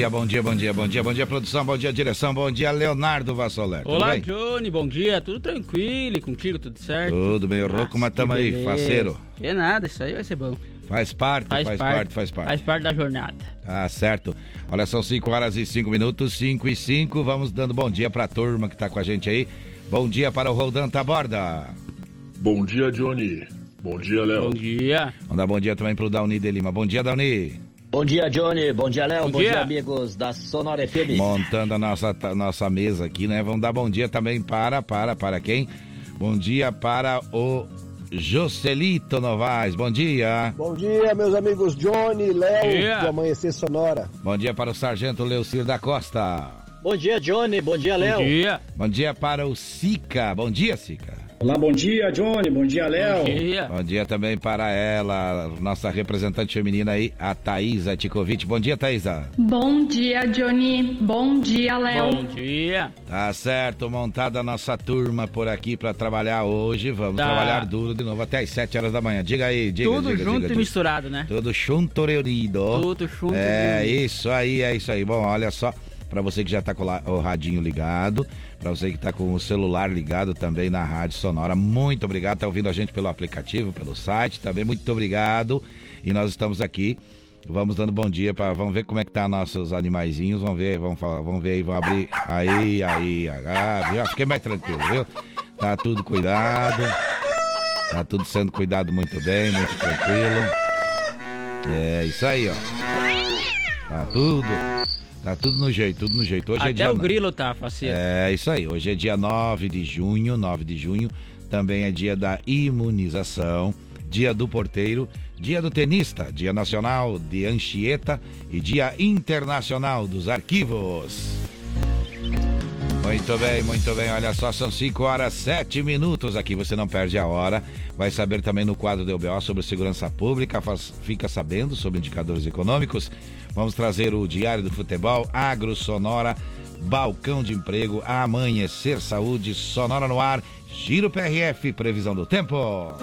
Dia, bom dia, bom dia, bom dia, bom dia, produção, bom dia, direção, bom dia, Leonardo Vassoler. Olá, Johnny, bom dia, tudo tranquilo e contigo, tudo certo? Tudo meio rouco, mas tamo aí, faceiro. É nada, isso aí vai ser bom. Faz parte, faz, faz parte, parte, faz parte. Faz parte da jornada. Tá certo. Olha, são 5 horas e 5 minutos, 5 e 5. Vamos dando bom dia pra turma que tá com a gente aí. Bom dia para o Roldan Taborda. Bom dia, Johnny. Bom dia, Léo. Bom dia. Vamos dar bom dia também pro Dauni de Lima. Bom dia, Dauni. Bom dia, Johnny. Bom dia, Léo. Bom, bom dia. dia. amigos da Sonora FM. Montando a nossa, nossa mesa aqui, né? Vamos dar bom dia também para, para, para quem? Bom dia para o Joselito Novaes. Bom dia. Bom dia, meus amigos Johnny, Léo, do Amanhecer Sonora. Bom dia para o Sargento Leucir da Costa. Bom dia, Johnny. Bom dia, Léo. Bom dia. Bom dia para o Sica. Bom dia, Sica. Olá, bom dia, Johnny. Bom dia, Léo. Bom dia. Bom dia também para ela, nossa representante feminina aí, a Thaisa Tikovic. Bom dia, Thaisa. Bom dia, Johnny. Bom dia, Léo. Bom dia. Tá certo, montada a nossa turma por aqui para trabalhar hoje. Vamos tá. trabalhar duro de novo até às 7 horas da manhã. Diga aí, diga Tudo diga, junto diga, e misturado, né? Tudo junto reunido. Tudo junto. É, isso aí, é isso aí. Bom, olha só para você que já está com o radinho ligado, para você que está com o celular ligado também na Rádio Sonora, muito obrigado, está ouvindo a gente pelo aplicativo, pelo site, também muito obrigado. E nós estamos aqui, vamos dando bom dia para, vamos ver como é que tá nossos animaizinhos, vamos ver, vamos falar, vamos ver aí, vamos abrir, aí, aí, ah, viu? fiquei mais tranquilo, viu? Tá tudo cuidado, tá tudo sendo cuidado muito bem, muito tranquilo. É isso aí, ó. Tá tudo Tá tudo no jeito, tudo no jeito. Hoje Até é dia o grilo tá, faceiro. É isso aí. Hoje é dia 9 de junho, 9 de junho. Também é dia da imunização, dia do porteiro, dia do tenista, dia nacional de Anchieta e dia internacional dos arquivos. Muito bem, muito bem. Olha só, são 5 horas 7 minutos aqui. Você não perde a hora. Vai saber também no quadro do UBO sobre segurança pública. Faz, fica sabendo sobre indicadores econômicos. Vamos trazer o Diário do Futebol, Agro Sonora, Balcão de Emprego, Amanhecer Saúde, Sonora no Ar, Giro PRF, Previsão do Tempo.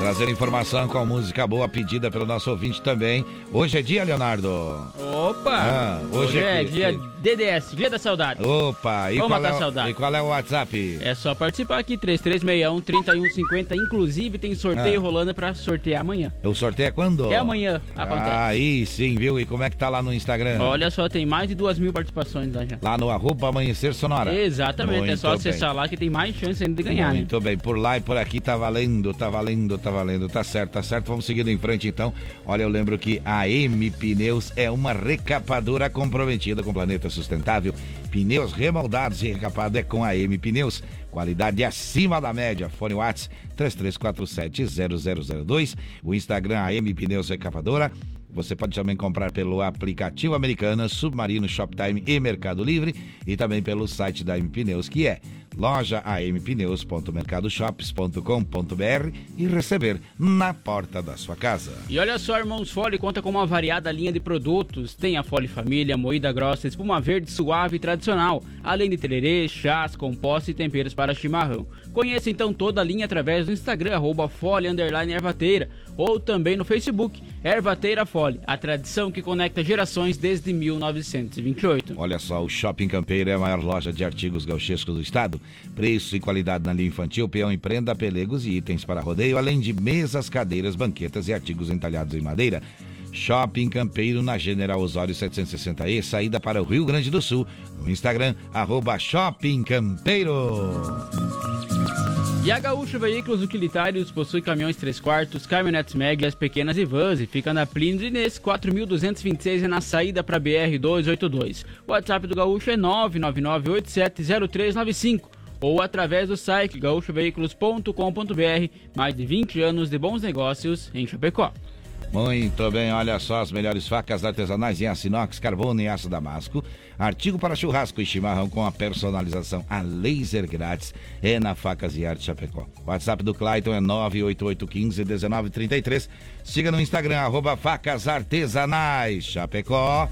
Trazer informação com música boa pedida pelo nosso ouvinte também. Hoje é dia, Leonardo. Opa! Ah, hoje, hoje, é, é dia DDS, Dia da Saudade. Opa! E Vamos qual, é, saudade. e qual é o WhatsApp? É só participar aqui, 3361-3150. Inclusive, tem sorteio ah. rolando pra sortear amanhã. O sorteio é quando? É amanhã, acontece. Aí sim, viu? E como é que tá lá no Instagram? Olha só, tem mais de duas mil participações lá já. Lá no arroba Amanhecer Sonora. Exatamente, é Muito é só acessar bem. lá que tem mais chance ainda de ganhar. Muito né? bem, por lá e por aqui tá valendo, tá valendo, tá valendo. Tá certo, tá certo. Vamos seguindo em frente então. Olha, eu lembro que a M Pneus é uma recapadora comprometida com o planeta sustentável Pneus remoldados e recapado é com a M Pneus. Qualidade acima da média. Fone Whats 33470002. O Instagram AM Pneus Recapadora. Você pode também comprar pelo aplicativo Americana, Submarino, Shoptime e Mercado Livre e também pelo site da M Pneus, que é loja ampneus.mercadoshops.com.br e receber na porta da sua casa. E olha só, Irmãos Fole conta com uma variada linha de produtos. Tem a Fole Família, moída grossa, espuma verde suave e tradicional, além de tererê, chás, compostos e temperos para chimarrão. Conheça então toda a linha através do Instagram, arroba Fole Ervateira ou também no Facebook, Ervateira Fole, a tradição que conecta gerações desde 1928. Olha só, o Shopping Campeiro é a maior loja de artigos gauchescos do estado. Preço e qualidade na linha infantil, peão e prenda, pelegos e itens para rodeio, além de mesas, cadeiras, banquetas e artigos entalhados em madeira. Shopping Campeiro na General Osório 760E, saída para o Rio Grande do Sul. No Instagram, arroba Shopping Campeiro. E a Gaúcho Veículos Utilitários possui caminhões 3 quartos, caminhonetes médias, pequenas e vans e fica na Plínio Inês 4226 é na saída para BR 282. O WhatsApp do Gaúcho é 999870395 ou através do site gaúchoveículos.com.br. Mais de 20 anos de bons negócios em Chapecó. Muito bem, olha só as melhores facas artesanais em aço inox, carbono e aço damasco. Artigo para churrasco e chimarrão com a personalização a laser grátis é na Facas e Arte Chapecó. WhatsApp do Clayton é 988151933. Siga no Instagram, arroba Facas Artesanais Chapecó.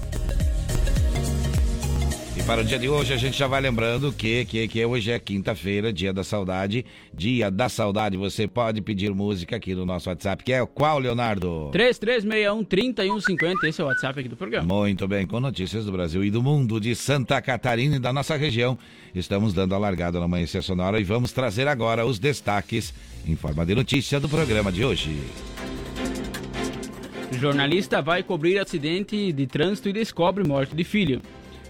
E para o dia de hoje, a gente já vai lembrando que, que, que hoje é quinta-feira, dia da saudade. Dia da saudade, você pode pedir música aqui no nosso WhatsApp, que é qual, Leonardo? 3361-3150, esse é o WhatsApp aqui do programa. Muito bem, com notícias do Brasil e do mundo, de Santa Catarina e da nossa região. Estamos dando a largada no Amanhecer Sonora e vamos trazer agora os destaques em forma de notícia do programa de hoje. Jornalista vai cobrir acidente de trânsito e descobre morte de filho.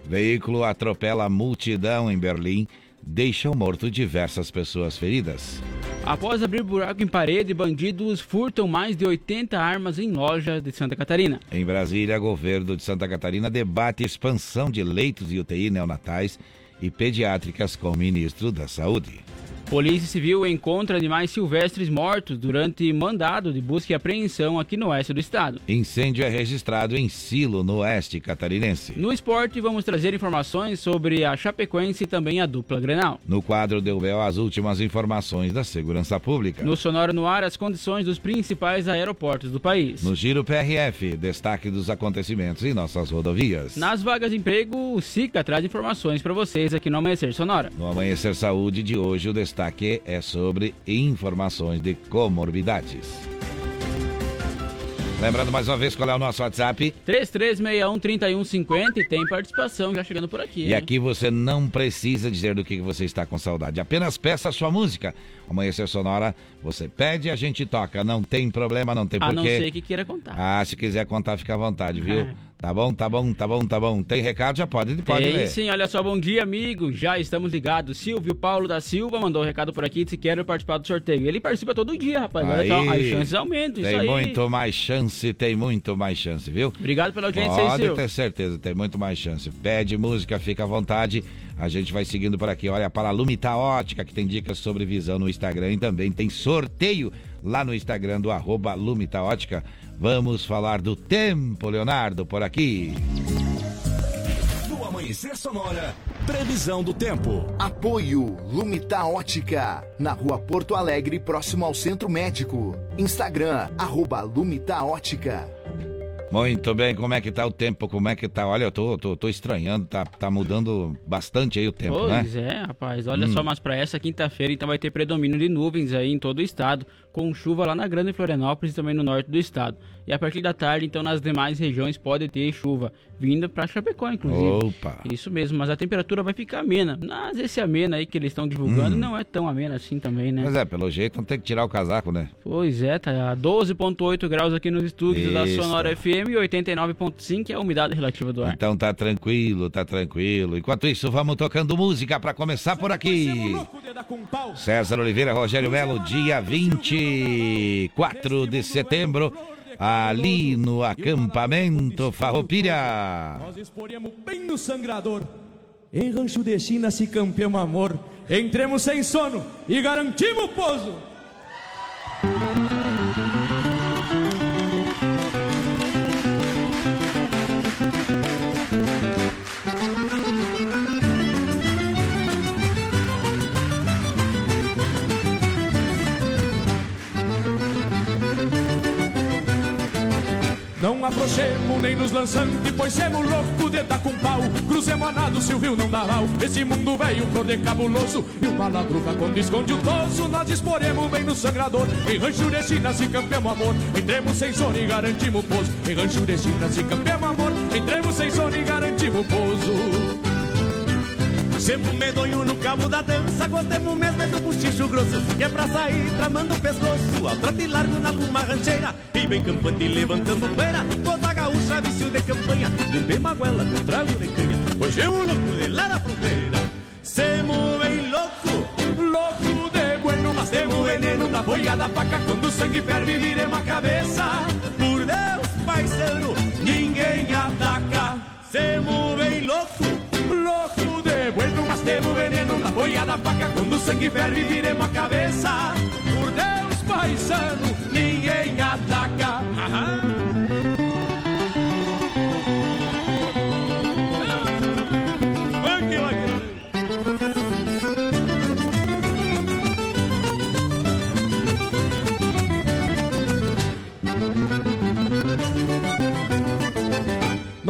Veículo atropela multidão em Berlim, deixa morto diversas pessoas feridas. Após abrir buraco em parede, bandidos furtam mais de 80 armas em loja de Santa Catarina. Em Brasília, governo de Santa Catarina debate expansão de leitos de UTI neonatais e pediátricas com o ministro da Saúde. Polícia Civil encontra animais silvestres mortos durante mandado de busca e apreensão aqui no oeste do estado. Incêndio é registrado em Silo, no oeste catarinense. No esporte, vamos trazer informações sobre a Chapecoense e também a dupla Grenal. No quadro do UBL, as últimas informações da segurança pública. No Sonora no Ar, as condições dos principais aeroportos do país. No Giro PRF, destaque dos acontecimentos em nossas rodovias. Nas vagas de emprego, o SICA traz informações para vocês aqui no Amanhecer Sonora. No Amanhecer Saúde de hoje, o destaque destaque é sobre informações de comorbidades. Lembrando mais uma vez qual é o nosso WhatsApp: 3361-3150 e tem participação já chegando por aqui. E hein? aqui você não precisa dizer do que você está com saudade, apenas peça a sua música. Amanhecer Sonora, você pede, a gente toca. Não tem problema, não tem porquê. A não ser que queira contar. Ah, se quiser contar, fica à vontade, viu? Tá bom, tá bom, tá bom, tá bom. Tem recado? Já pode, pode Tem ler. sim, olha só, bom dia, amigo. Já estamos ligados. Silvio Paulo da Silva mandou um recado por aqui, se quer participar do sorteio. Ele participa todo dia, rapaz. Aí, olha só, as chances aumentam, Tem muito mais chance, tem muito mais chance, viu? Obrigado pela audiência Pode aí, Silvio. ter certeza, tem muito mais chance. Pede música, fica à vontade. A gente vai seguindo por aqui. Olha, para a Lumita Ótica, que tem dicas sobre visão no Instagram e também tem sorteio lá no Instagram do arroba Lumita Ótica. Vamos falar do tempo, Leonardo, por aqui. No Amanhecer Sonora, previsão do tempo. Apoio Lumita Ótica, na rua Porto Alegre, próximo ao Centro Médico. Instagram, arroba Lumita Ótica. Muito bem, como é que tá o tempo? Como é que tá? Olha, eu tô, tô, tô estranhando, tá, tá mudando bastante aí o tempo, pois né? Pois é, rapaz. Olha hum. só, mas para essa quinta-feira então vai ter predomínio de nuvens aí em todo o estado, com chuva lá na Grande Florianópolis e também no norte do estado. E a partir da tarde, então, nas demais regiões pode ter chuva, vinda para Chapecó, inclusive. Opa! Isso mesmo, mas a temperatura vai ficar amena. Mas esse amena aí que eles estão divulgando hum. não é tão amena assim também, né? Mas é, pelo jeito não tem que tirar o casaco, né? Pois é, tá a 12.8 graus aqui nos estúdios Isso. da Sonora FM e 89.5 é a umidade relativa do ar. Então tá tranquilo, tá tranquilo. Enquanto isso, vamos tocando música para começar por aqui. César Oliveira, Rogério Melo, dia 24 de setembro ali no acampamento Farroupilha. Nós exporemos bem no sangrador. Em Rancho de China se campeamos amor. Entremos sem sono e garantimos o pouso. Não afrouxemos nem nos lançantes, pois semos louco de dar com pau. Cruzemos a nado, se o rio não dá mal. Esse mundo velho, cor cabuloso. E o maladruga quando esconde o toso, nós disporemos bem no sangrador. Em rancho de se campeamos amor. Entremos sem sono e garantimos pouso. Em rancho de se campeamos amor. Entremos sem sono e garantimos pouso. Sempre medonho no cabo da dança, gostemos mesmo é do buchicho grosso, que é pra sair tramando o pescoço, ao trote largo na puma rancheira, e bem campante levantando poeira, toda gaúcha vício de campanha, um bem maguela com trago de canha, hoje é o louco de lá da fronteira, semo bem louco, louco de bueno, mas temos veneno da boiada faca, quando o sangue ferve viremos a cabeça, por Deus, parceiro, ninguém ataca, semo bem louco, louco de temos veneno na boiada quando quando o sangue ferve viremos a cabeça. Por Deus, paisano, ninguém ataca.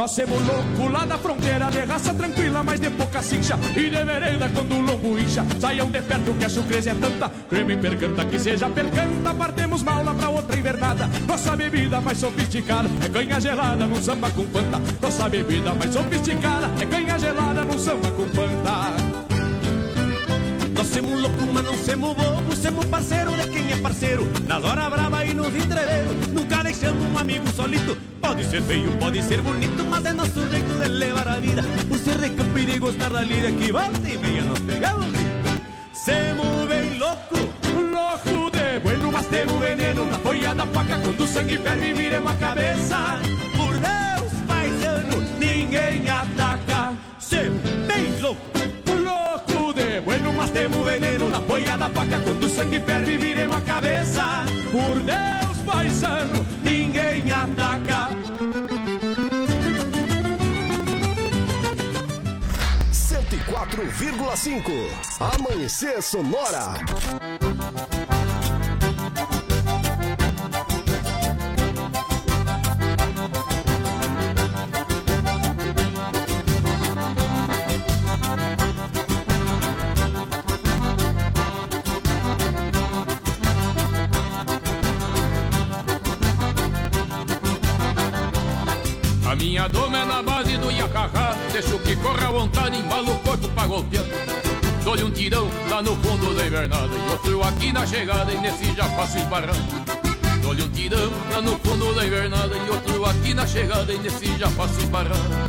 Nós somos louco lá da fronteira, de raça tranquila, mas de pouca cincha. E de vereda quando o lombo incha. Saiam de perto que a surpresa é tanta. Creme percanta que seja percanta. Partemos mal lá pra outra invernada. Nossa bebida mais sofisticada é canha gelada num samba com panta. Nossa bebida mais sofisticada é canha gelada num samba com panta. Nós somos louco, mas não somos bobo, somos parceiro de quem é parceiro. Nas horas brava e nos entreveiros, nunca deixamos um amigo solito. Pode ser feio, pode ser bonito, mas é nosso jeito de levar a vida. Por ser de campo e gostar da lida, que volta e nos pegamos. Semos bem louco, louco de bueno, mas temos veneno na folha da faca. Quando o sangue ferve, viremos a cabeça. Por Deus, paisano, ninguém ataca. Semos bem louco louco de bueno, mas temos veneno na poia da faca. Quando o sangue 101,5. Amanhecer Sonora. Dou-lhe um tirão lá no fundo da invernada E outro aqui na chegada e nesse já faço esbarrando Dou-lhe um tirão lá no fundo da invernada E outro aqui na chegada e nesse já faço esbarrando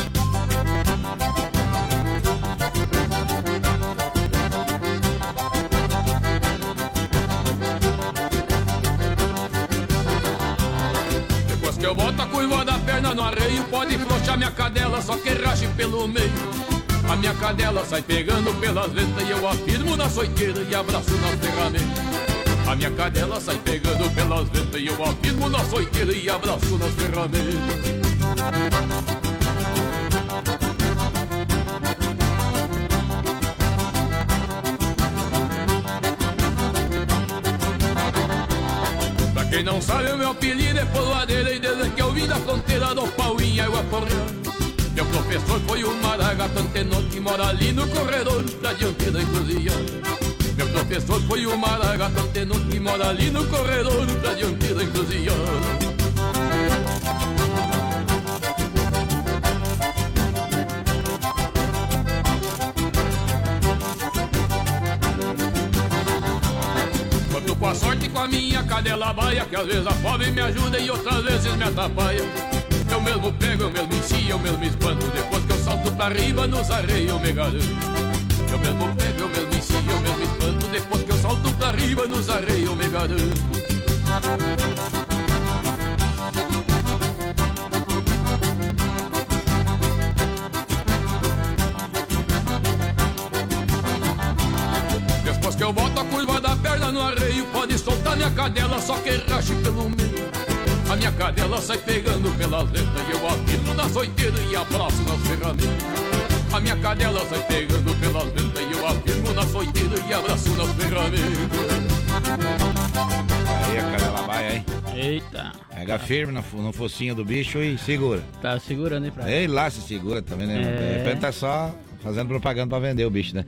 Flochar minha cadela, só que rache pelo meio. A minha cadela sai pegando pelas ventas E eu afirmo na soiteira e abraço na ferramenta. A minha cadela sai pegando pelas ventas E eu afirmo na soiteira e abraço nas ferramentas Pra quem não sabe, o meu apelido é Poloadeira Meu professor foi o Maragato Antenor Que mora ali no corredor da dianteira encruzilhada Meu professor foi o Maragato Antenor Que mora ali no corredor da dianteira encruzilhada Conto com a sorte com a minha cadela baia Que às vezes a fome me ajuda e outras vezes me atrapalha Eu mesmo pego, eu mesmo ensino, eu mesmo espanto. Depois que eu salto pra riba nos arreios eu me garanto Eu mesmo pego, eu mesmo ensino, eu mesmo espanto. Depois que eu salto pra riba nos arreios eu me garanto Depois que eu boto a curva da perna no arreio Pode soltar minha cadela, só que rache pelo meio A minha cadela sai pegando pelas letras E eu afirmo na soiteira e abraço nas ferramentas A minha cadela sai pegando pelas letras E eu afirmo na soiteira e abraço nas ferramentas Aí a cadela vai, hein? Eita. Pega firme no, no focinho do bicho e segura. Tá segurando aí pra Ei, lá se segura também, né? É. De repente tá só fazendo propaganda pra vender o bicho, né?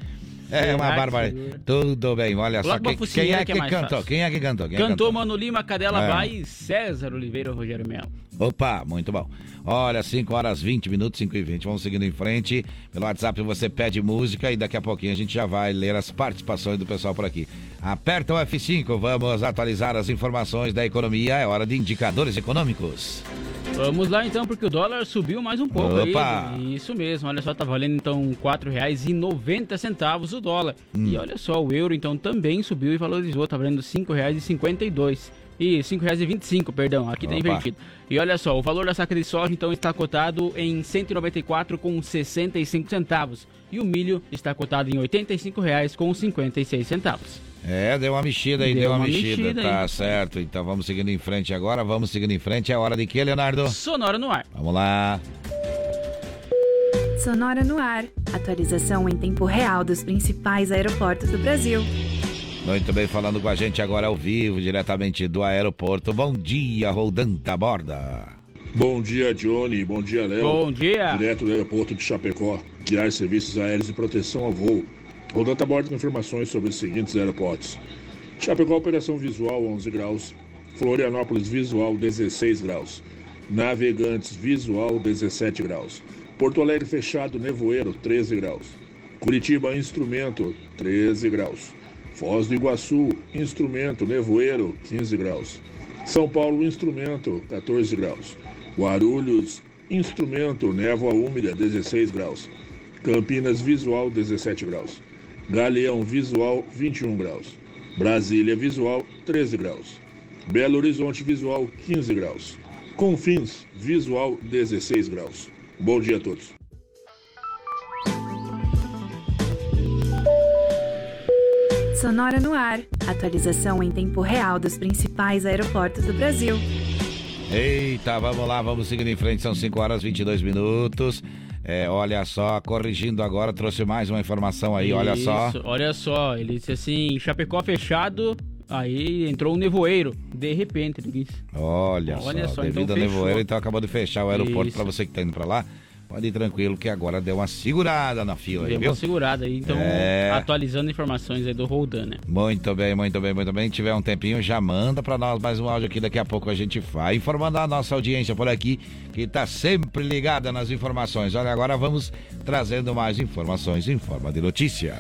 É uma barbaridade. Tudo bem, olha só. Quem, quem, é que, que é cantou? Quem é que cantou? Quem cantou, cantou Mano Lima, Cadela é. Vai, César Oliveira Rogério Melo. Opa, muito bom. Olha, 5 horas 20 minutos, 5 e 20. Vamos seguindo em frente. Pelo WhatsApp você pede música e daqui a pouquinho a gente já vai ler as participações do pessoal por aqui. Aperta o F5, vamos atualizar as informações da economia. É hora de indicadores econômicos. Vamos lá então, porque o dólar subiu mais um pouco Opa. aí. Isso mesmo, olha só, tá valendo então R$ 4,90 o dólar. Hum. E olha só, o euro então também subiu e valorizou, tá valendo R$ 5,52. E R$ 5,25, perdão, aqui tá Opa. tá invertido. E olha só, o valor da saca de soja então está cotado em R$ 194,65 centavos. E o milho está cotado em R$ 85,56 centavos. É, deu uma mexida aí, deu, deu uma, uma, mexida. mexida tá aí. certo. Então vamos seguindo em frente agora. Vamos seguindo em frente. É hora de quê, Leonardo? Sonora no ar. Vamos lá. Sonora no ar. Atualização em tempo real dos principais aeroportos do Brasil. Muito bem, falando com a gente agora ao vivo, diretamente do aeroporto. Bom dia, Roldanta Borda. Bom dia, Johnny. Bom dia, Léo. Bom dia. Direto do aeroporto de Chapecó, guiar serviços aéreos e proteção ao voo Rodando a bordo com informações sobre os seguintes aeroportos. Chapecó, operação visual 11 graus. Florianópolis, visual 16 graus. Navegantes, visual 17 graus. Porto Alegre, fechado, nevoeiro 13 graus. Curitiba, instrumento 13 graus. Foz do Iguaçu, instrumento, nevoeiro 15 graus. São Paulo, instrumento 14 graus. Guarulhos, instrumento, névoa úmida 16 graus. Campinas, visual 17 graus. Galeão visual 21 graus. Brasília visual 13 graus. Belo Horizonte visual 15 graus. Confins visual 16 graus. Bom dia a todos. Sonora no ar. Atualização em tempo real dos principais aeroportos do Brasil. Eita, vamos lá, vamos seguindo em frente. São 5 horas e 22 minutos. É, olha só, corrigindo agora, trouxe mais uma informação aí, Isso, olha só. Olha só, ele disse assim, Chapecó fechado, aí entrou um nevoeiro, de repente, ele disse. Olha, olha só, só devido então ao nevoeiro, então acabou de fechar o aeroporto para você que tá indo para lá. Pode ir tranquilo que agora deu uma segurada na fila deu aí, viu? uma segurada aí, então é... atualizando informações aí do Roldan, né? Muito bem, muito bem, muito bem. Se tiver um tempinho, já manda para nós mais um áudio aqui, daqui a pouco a gente vai informando a nossa audiência por aqui, que tá sempre ligada nas informações. Olha, agora vamos trazendo mais informações em forma de notícia.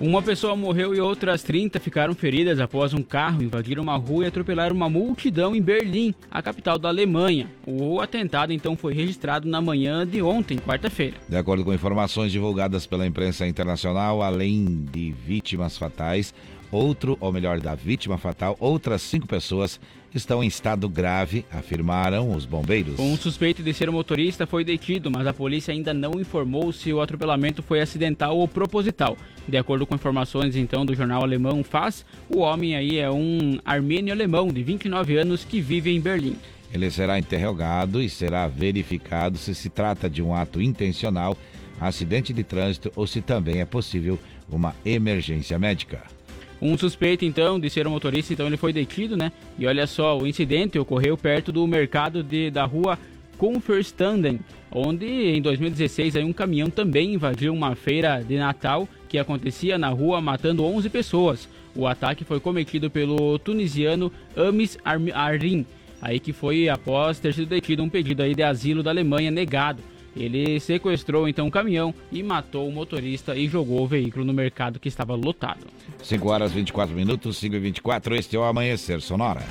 Uma pessoa morreu e outras 30 ficaram feridas após um carro invadir uma rua e atropelar uma multidão em Berlim, a capital da Alemanha. O atentado então foi registrado na manhã de ontem, quarta-feira. De acordo com informações divulgadas pela imprensa internacional, além de vítimas fatais, Outro, ou melhor, da vítima fatal, outras cinco pessoas estão em estado grave, afirmaram os bombeiros. Um suspeito de ser o motorista foi detido, mas a polícia ainda não informou se o atropelamento foi acidental ou proposital. De acordo com informações então do jornal alemão FAS, o homem aí é um armênio alemão de 29 anos que vive em Berlim. Ele será interrogado e será verificado se se trata de um ato intencional, acidente de trânsito ou se também é possível uma emergência médica. Um suspeito, então, de ser um motorista, então ele foi detido, né? E olha só, o incidente ocorreu perto do mercado de, da rua Kunferstanden, onde em 2016 aí, um caminhão também invadiu uma feira de Natal que acontecia na rua, matando 11 pessoas. O ataque foi cometido pelo tunisiano Amis Arin, aí que foi após ter sido detido um pedido aí de asilo da Alemanha negado. Ele sequestrou então o caminhão e matou o motorista e jogou o veículo no mercado que estava lotado. 5 horas 24 minutos, 5 e 24, este é o Amanhecer Sonora.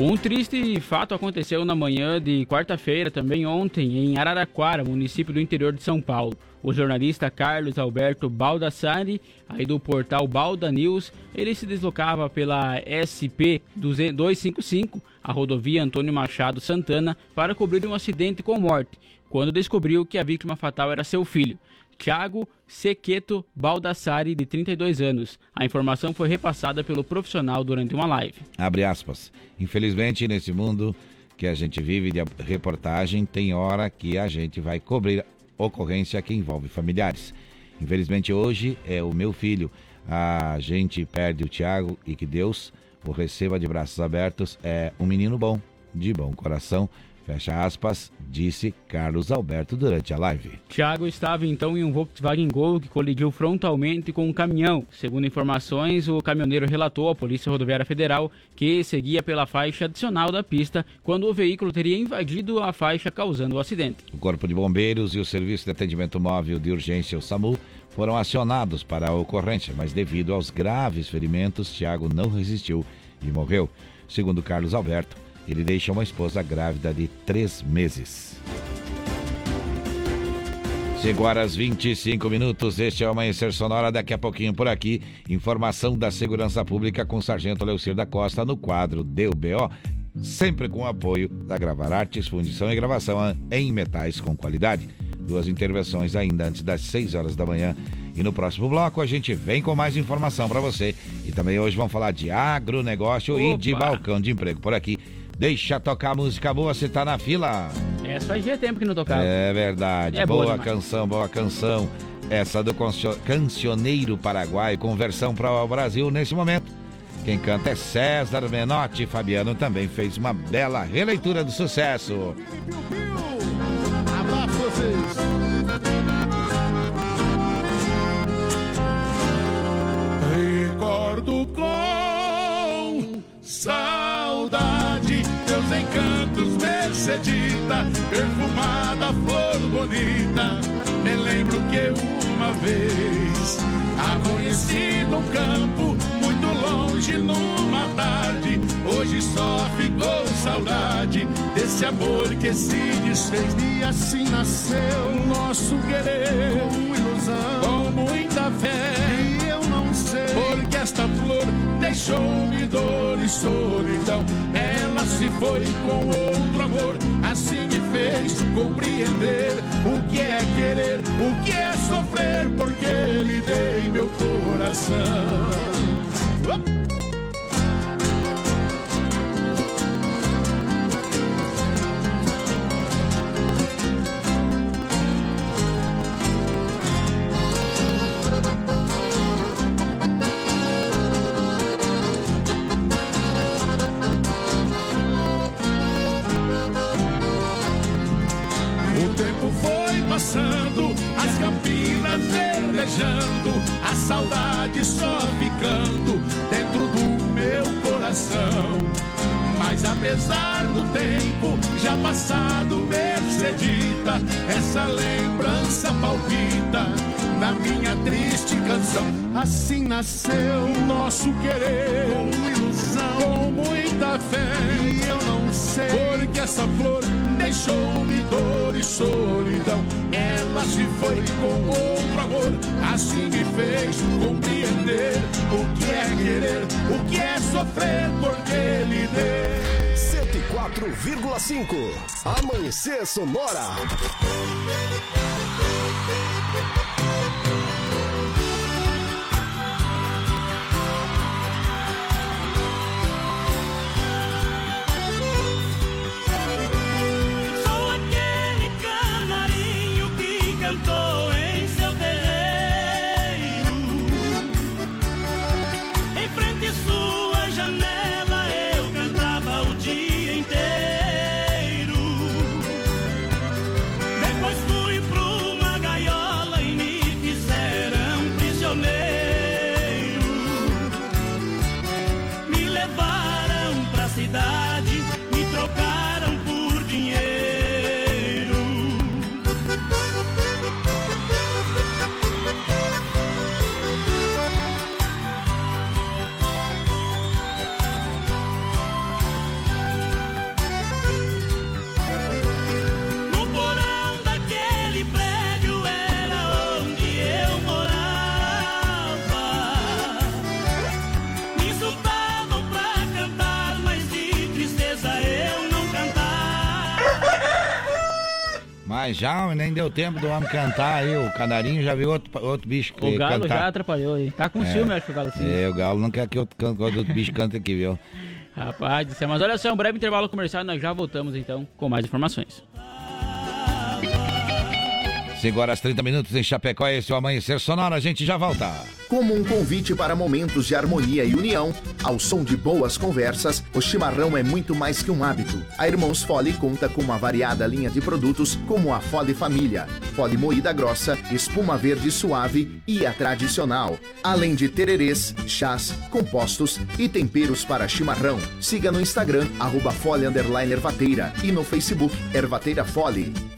Um triste fato aconteceu na manhã de quarta-feira, também ontem, em Araraquara, município do interior de São Paulo. O jornalista Carlos Alberto Baldassari, aí do portal Balda News, ele se deslocava pela SP 255, a rodovia Antônio Machado Santana, para cobrir um acidente com morte quando descobriu que a vítima fatal era seu filho, Thiago Sequeto Baldassari, de 32 anos. A informação foi repassada pelo profissional durante uma live. Abre aspas. Infelizmente, nesse mundo que a gente vive de reportagem, tem hora que a gente vai cobrir ocorrência que envolve familiares. Infelizmente, hoje é o meu filho. A gente perde o Thiago e que Deus o receba de braços abertos. É um menino bom, de bom coração Fecha aspas, disse Carlos Alberto durante a live. Thiago estava então em um Volkswagen Gol que colidiu frontalmente com um caminhão. Segundo informações, o caminhoneiro relatou à Polícia Rodoviária Federal que seguia pela faixa adicional da pista quando o veículo teria invadido a faixa causando o acidente. O Corpo de Bombeiros e o Serviço de Atendimento Móvel de Urgência, o SAMU, foram acionados para a ocorrência, mas devido aos graves ferimentos, Thiago não resistiu e morreu. Segundo Carlos Alberto, ele deixa uma esposa grávida de três meses. Chegou às 25 minutos, este é o Amanhecer Sonora, daqui a pouquinho por aqui, informação da Segurança Pública com o Sargento Leucir da Costa no quadro DUBO, sempre com o apoio da Gravar Artes, fundição e gravação em metais com qualidade. Duas intervenções ainda antes das 6 horas da manhã. E no próximo bloco a gente vem com mais informação para você. E também hoje vamos falar de agronegócio Opa. e de balcão de emprego por aqui. Deixa tocar música boa, você tá na fila. É, só fazia tempo que não tocava. É verdade. É boa, boa canção, boa canção. Essa do cancioneiro paraguai, conversão para o Brasil nesse momento. Quem canta é César Menotti. Fabiano também fez uma bela releitura do sucesso. Abraço vocês. Recordo com saudade Mercedita, perfumada flor bonita. Me lembro que uma vez a conheci no campo, muito longe numa tarde. Hoje só ficou saudade desse amor que se desfez. E assim nasceu nosso querer, com ilusão, com muita fé esta flor deixou-me dor e solidão. Ela se foi com outro amor, assim me fez compreender o que é querer, o que é sofrer, porque lhe dei meu coração. passando, verdejando, a saudade só ficando dentro do meu coração. Mas apesar do tempo já passado, Mercedita, essa lembrança palpita na minha triste canção. Assim nasceu nosso querer, com ilusão, com muita fé. E eu não porque essa flor deixou-me dor e solidão. Ela se foi com outro amor, assim me fez compreender o que é querer, o que é sofrer, porque lhe dei. 104,5 Amanhecer Sonora. Já nem deu tempo do homem cantar aí. O canarinho já viu outro, outro bicho O galo cantar. já atrapalhou aí. Tá com é, ciúme, acho que o galo sim. É, o galo não quer que outro, outro bicho cante aqui, viu? Rapaz, mas olha só, um breve intervalo comercial nós já voltamos então com mais informações. 5 horas 30 minutos em Chapecó, esse é o Amanhecer Sonora, a gente já volta. Como um convite para momentos de harmonia e união, ao som de boas conversas, o chimarrão é muito mais que um hábito. A Irmãos Fole conta com uma variada linha de produtos como a Fole Família, Fole moída grossa, espuma verde suave e a tradicional, além de tererês, chás, compostos e temperos para chimarrão. Siga no Instagram, arroba Fole Ervateira e no Facebook Ervateira Fole.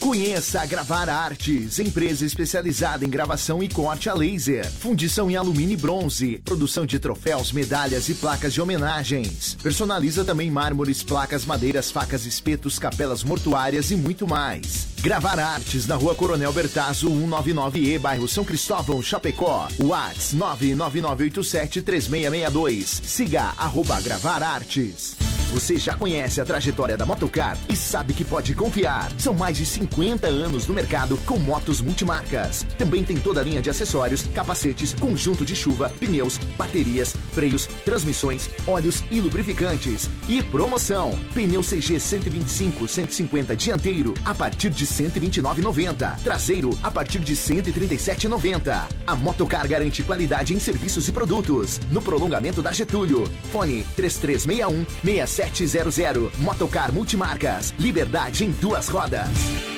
Conheça a Gravar Artes, empresa especializada em gravação e corte a laser, fundição em alumínio e bronze, produção de troféus, medalhas e placas de homenagens. Personaliza também mármores, placas, madeiras, facas, espetos, capelas mortuárias e muito mais. Gravar Artes na Rua Coronel Bertazzo, 199E, bairro São Cristóvão, Chapecó. Whats 999873662. Siga arroba Gravar Artes. Você já conhece a trajetória da Motocar e sabe que pode confiar. São mais de 50 anos no mercado com motos multimarcas. Também tem toda a linha de acessórios, capacetes, conjunto de chuva, pneus, baterias, freios, transmissões, óleos e lubrificantes. E promoção: pneu CG 125 150 dianteiro a partir de 129,90. Traseiro a partir de 137,90. A Motocar garante qualidade em serviços e produtos. No prolongamento da Getúlio. Fone 3361 67 700. Motocar Multimarcas. Liberdade em duas rodas.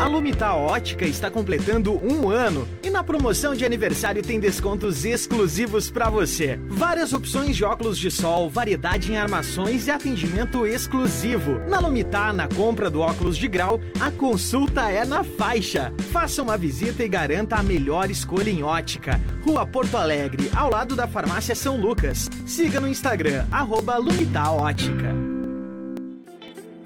A Lumital Ótica está completando um ano e na promoção de aniversário tem descontos exclusivos para você. Várias opções de óculos de sol, variedade em armações e atendimento exclusivo. Na Lumitar, na compra do óculos de grau, a consulta é na faixa. Faça uma visita e garanta a melhor escolha em ótica. Rua Porto Alegre, ao lado da Farmácia São Lucas. Siga no Instagram, arroba Lumital Ótica.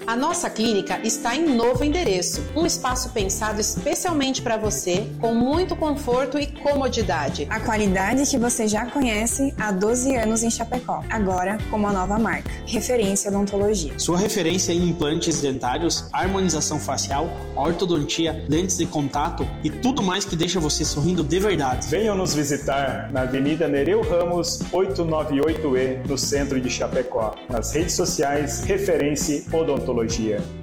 A nossa clínica está em novo endereço, um espaço pensado especialmente para você, com muito conforto e comodidade. A qualidade que você já conhece há 12 anos em Chapecó, agora com uma nova marca, referência odontologia. Sua referência em implantes dentários, harmonização facial, ortodontia, lentes de contato e tudo mais que deixa você sorrindo de verdade. Venham nos visitar na Avenida Nereu Ramos, 898E, no centro de Chapecó. Nas redes sociais, referência odontologia odontologia.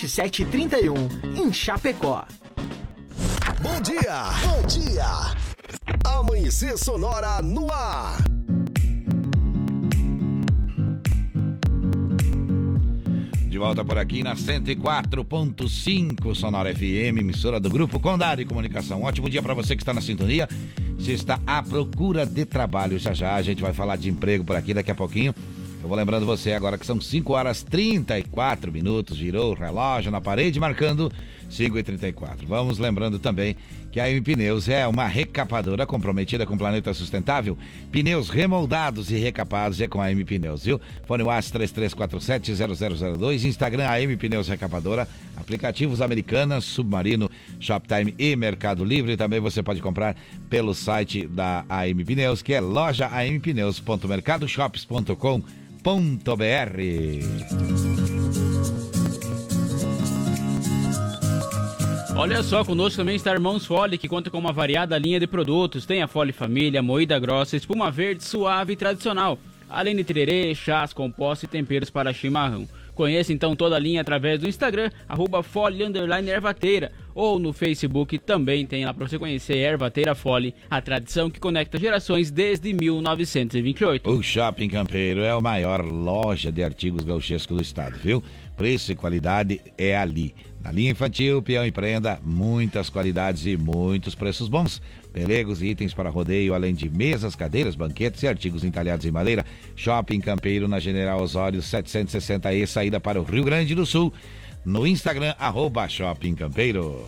7731, em Chapecó. Bom dia! Bom dia! Amanhecer Sonora no ar. De volta por aqui na 104.5 Sonora FM, emissora do Grupo Condado de Comunicação. Ótimo dia para você que está na sintonia. Se está à procura de trabalho, já já a gente vai falar de emprego por aqui daqui a pouquinho. Eu vou lembrando você agora que são 5 horas 34 minutos, girou o relógio na parede marcando 5 e 34 Vamos lembrando também que a M Pneus é uma recapadora comprometida com o planeta sustentável. Pneus remoldados e recapados é com a M Pneus, viu? Fone WhatsApp 33470002, Instagram a M Pneus Recapadora, aplicativos Americanas, Submarino, Shoptime e Mercado Livre. Também você pode comprar pelo site da AM Pneus, que é loja ampneus.mercadoshops.com.br. Olha só, conosco também está Irmãos Fole, que conta com uma variada linha de produtos. Tem a Fole Família, moída grossa, espuma verde, suave e tradicional. Além de tererê, chás, compostos e temperos para chimarrão. Conheça então toda a linha através do Instagram, arroba Ervateira, ou no Facebook também tem lá para você conhecer Ervateira Fole, a tradição que conecta gerações desde 1928. O Shopping Campeiro é a maior loja de artigos gauchescos do estado, viu? Preço e qualidade é ali. Na linha infantil, peão e prenda, muitas qualidades e muitos preços bons. Pelegos e itens para rodeio, além de mesas, cadeiras, banquetes e artigos entalhados em madeira. Shopping Campeiro na General Osório 760E, saída para o Rio Grande do Sul. No Instagram, arroba Shopping Campeiro.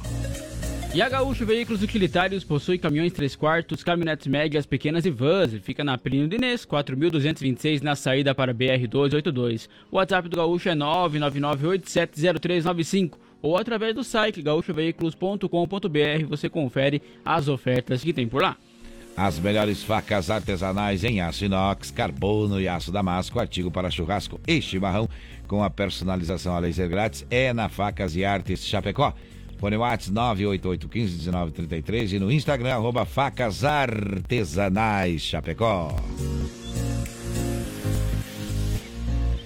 E a Gaúcho Veículos Utilitários possui caminhões 3 quartos, caminhonetes médias, pequenas e vans. Fica na Pelino Dinês, 4226 na saída para BR-282. O WhatsApp do Gaúcho é 999870395 ou através do site gaúchoveículos.com.br você confere as ofertas que tem por lá. As melhores facas artesanais em aço inox, carbono e aço damasco, artigo para churrasco e chimarrão, com a personalização a laser grátis, é na Facas e Artes Chapecó. Fone Whats 988151933 e no Instagram, arroba Facas Artesanais Chapecó.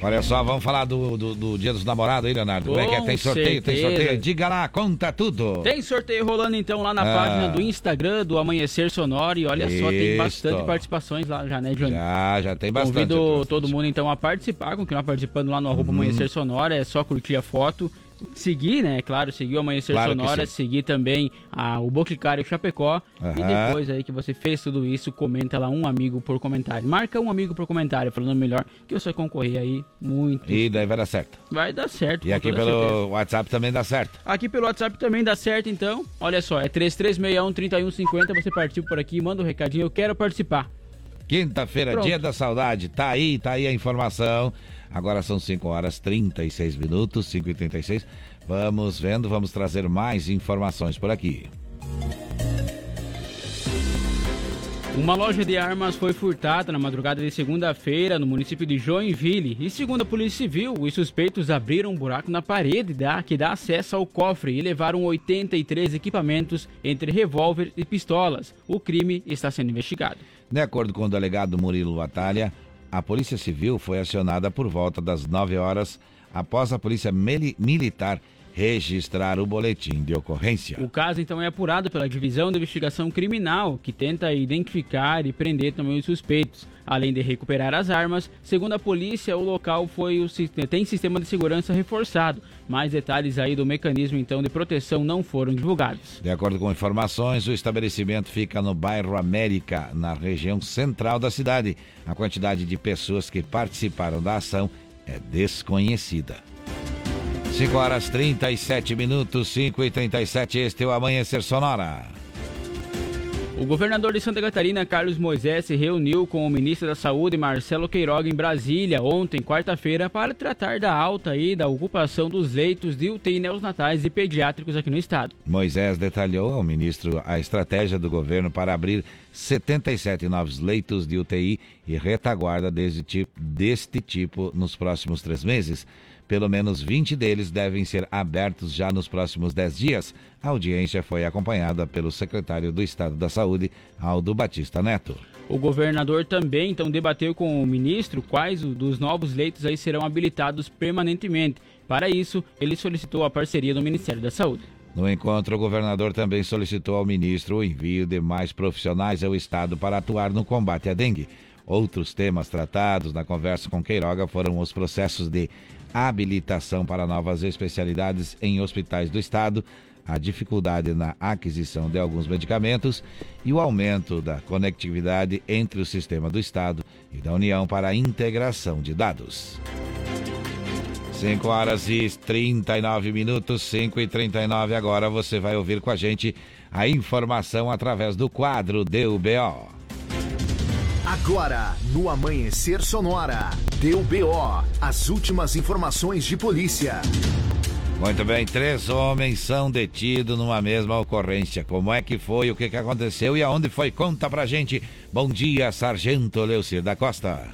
Olha só, vamos falar do, do, do Dia dos Namorados aí, Leonardo. Como é que é? Tem sorteio, certeza. tem sorteio. Diga lá, conta tudo. Tem sorteio rolando então lá na ah. página do Instagram do Amanhecer Sonoro. E olha Isso. só, tem bastante participações lá já, né, Johnny? Já, já tem bastante. Convido todo mundo então a participar, continuar participando lá no arroba uhum. Amanhecer Sonoro. É só curtir a foto seguir, né? Claro, seguir o Amanhecer claro Sonora, seguir também a, o Boticário Chapecó. Uhum. E depois aí que você fez tudo isso, comenta lá um amigo por comentário. Marca um amigo por comentário, falando melhor, que você concorrer aí muito. E daí vai dar certo. Vai dar certo. E aqui pelo certeza. WhatsApp também dá certo. Aqui pelo WhatsApp também dá certo, então. Olha só, é 3361-3150. Você participa por aqui, manda um recadinho, eu quero participar. Quinta-feira, dia da saudade. Tá aí, tá aí a informação. Agora são 5 horas 36 minutos, 5 e 36 Vamos vendo, vamos trazer mais informações por aqui. Uma loja de armas foi furtada na madrugada de segunda-feira no município de Joinville. E segundo a Polícia Civil, os suspeitos abriram um buraco na parede que dá acesso ao cofre e levaram 83 equipamentos entre revólver e pistolas. O crime está sendo investigado. De acordo com o delegado Murilo Batalha, a Polícia Civil foi acionada por volta das 9 horas após a Polícia Militar registrar o boletim de ocorrência. O caso então é apurado pela Divisão de Investigação Criminal, que tenta identificar e prender também os suspeitos. Além de recuperar as armas, segundo a polícia, o local foi o, tem sistema de segurança reforçado. Mais detalhes aí do mecanismo então de proteção não foram divulgados. De acordo com informações, o estabelecimento fica no bairro América, na região central da cidade. A quantidade de pessoas que participaram da ação é desconhecida. 5 horas 37 minutos, 5 e 37, este é o Amanhecer Sonora. O governador de Santa Catarina, Carlos Moisés, se reuniu com o ministro da Saúde, Marcelo Queiroga, em Brasília, ontem, quarta-feira, para tratar da alta e da ocupação dos leitos de UTI neonatais e pediátricos aqui no estado. Moisés detalhou ao ministro a estratégia do governo para abrir 77 novos leitos de UTI e retaguarda deste tipo, nos próximos três meses. Pelo menos 20 deles devem ser abertos já nos próximos 10 dias. A audiência foi acompanhada pelo secretário do Estado da Saúde, Aldo Batista Neto. O governador também então debateu com o ministro quais dos novos leitos aí serão habilitados permanentemente. Para isso, ele solicitou a parceria do Ministério da Saúde. No encontro, o governador também solicitou ao ministro o envio de mais profissionais ao estado para atuar no combate à dengue. Outros temas tratados na conversa com Queiroga foram os processos de habilitação para novas especialidades em hospitais do estado, a dificuldade na aquisição de alguns medicamentos e o aumento da conectividade entre o sistema do Estado e da União para a integração de dados. 5 horas e 39 minutos, 5 e 39 agora você vai ouvir com a gente a informação através do quadro DUBO. Agora, no Amanhecer Sonora, deu BO, as últimas informações de polícia. Muito bem, três homens são detidos numa mesma ocorrência. Como é que foi, o que, que aconteceu e aonde foi? Conta pra gente. Bom dia, Sargento Leucir da Costa.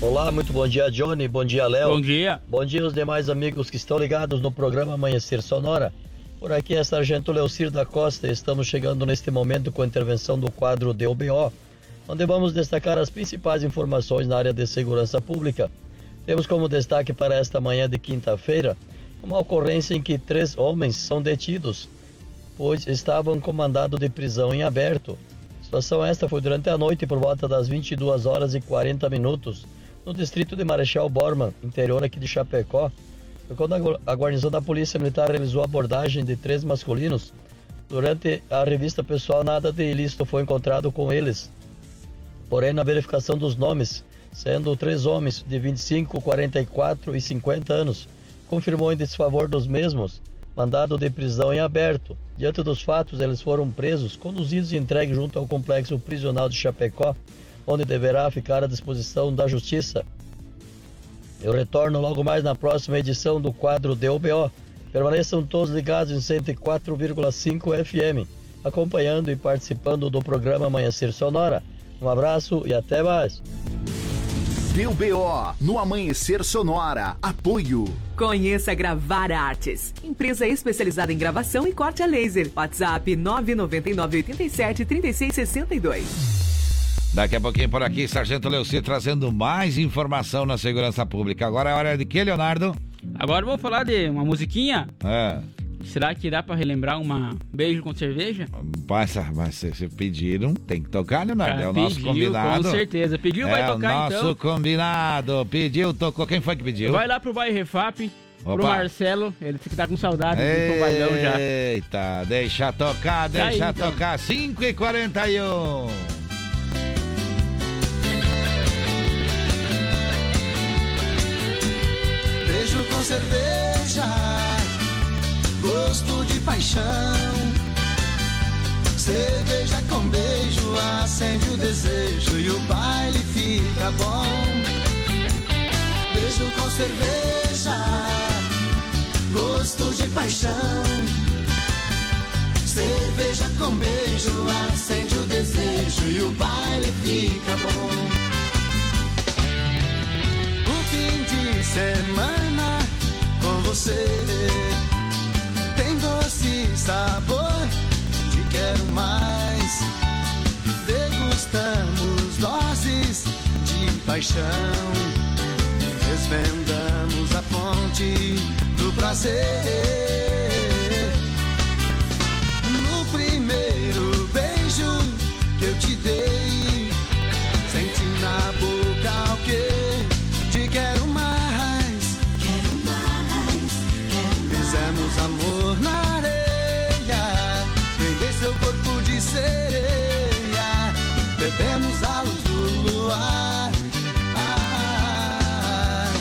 Olá, muito bom dia, Johnny. Bom dia, Léo. Bom dia. Bom dia aos demais amigos que estão ligados no programa Amanhecer Sonora. Por aqui é Sargento Leucir da Costa. Estamos chegando neste momento com a intervenção do quadro DOBO onde vamos destacar as principais informações na área de segurança pública. Temos como destaque para esta manhã de quinta-feira uma ocorrência em que três homens são detidos, pois estavam com mandado de prisão em aberto. A situação esta foi durante a noite por volta das 22 horas e 40 minutos, no distrito de Marechal Borman, interior aqui de Chapecó. Quando a guarnição da Polícia Militar realizou a abordagem de três masculinos. Durante a revista pessoal, nada de ilícito foi encontrado com eles. Porém, na verificação dos nomes, sendo três homens de 25, 44 e 50 anos, confirmou em desfavor dos mesmos mandado de prisão em aberto. Diante dos fatos, eles foram presos, conduzidos e entregues junto ao complexo prisional de Chapecó, onde deverá ficar à disposição da justiça. Eu retorno logo mais na próxima edição do quadro DOBO. Permaneçam todos ligados em 104,5 FM, acompanhando e participando do programa Amanhecer Sonora. Um abraço e até mais. Deu BO no Amanhecer Sonora. Apoio. Conheça Gravar Artes, empresa especializada em gravação e corte a laser. WhatsApp 999 87 3662. Daqui a pouquinho por aqui, Sargento Leuci trazendo mais informação na segurança pública. Agora é hora de que, Leonardo? Agora vamos falar de uma musiquinha. É. Será que dá pra relembrar uma beijo com cerveja? Mas, mas se, pediram, tem que tocar, Leonardo. Cara, é o nosso combinado. Com certeza. Pediu, é vai tocar o nosso então. combinado. Pediu, tocou. Quem foi que pediu? Vai lá pro bairro Refap, pro Opa. Marcelo. Ele fica tá com saudade de Tobalhão já. Eita, deixa tocar, Tá aí, deixa então. tocar. 5 e 41 Beijo com cerveja, gosto de paixão. Cerveja com beijo acende o desejo e o baile fica bom. Beijo com cerveja, gosto de paixão. Cerveja com beijo acende o desejo e o baile fica bom. Semana com você doce sabor. Te quero mais. Degustamos doses de paixão. Desvendamos a fonte do prazer. No primeiro bebemos a luz do luar. Ah,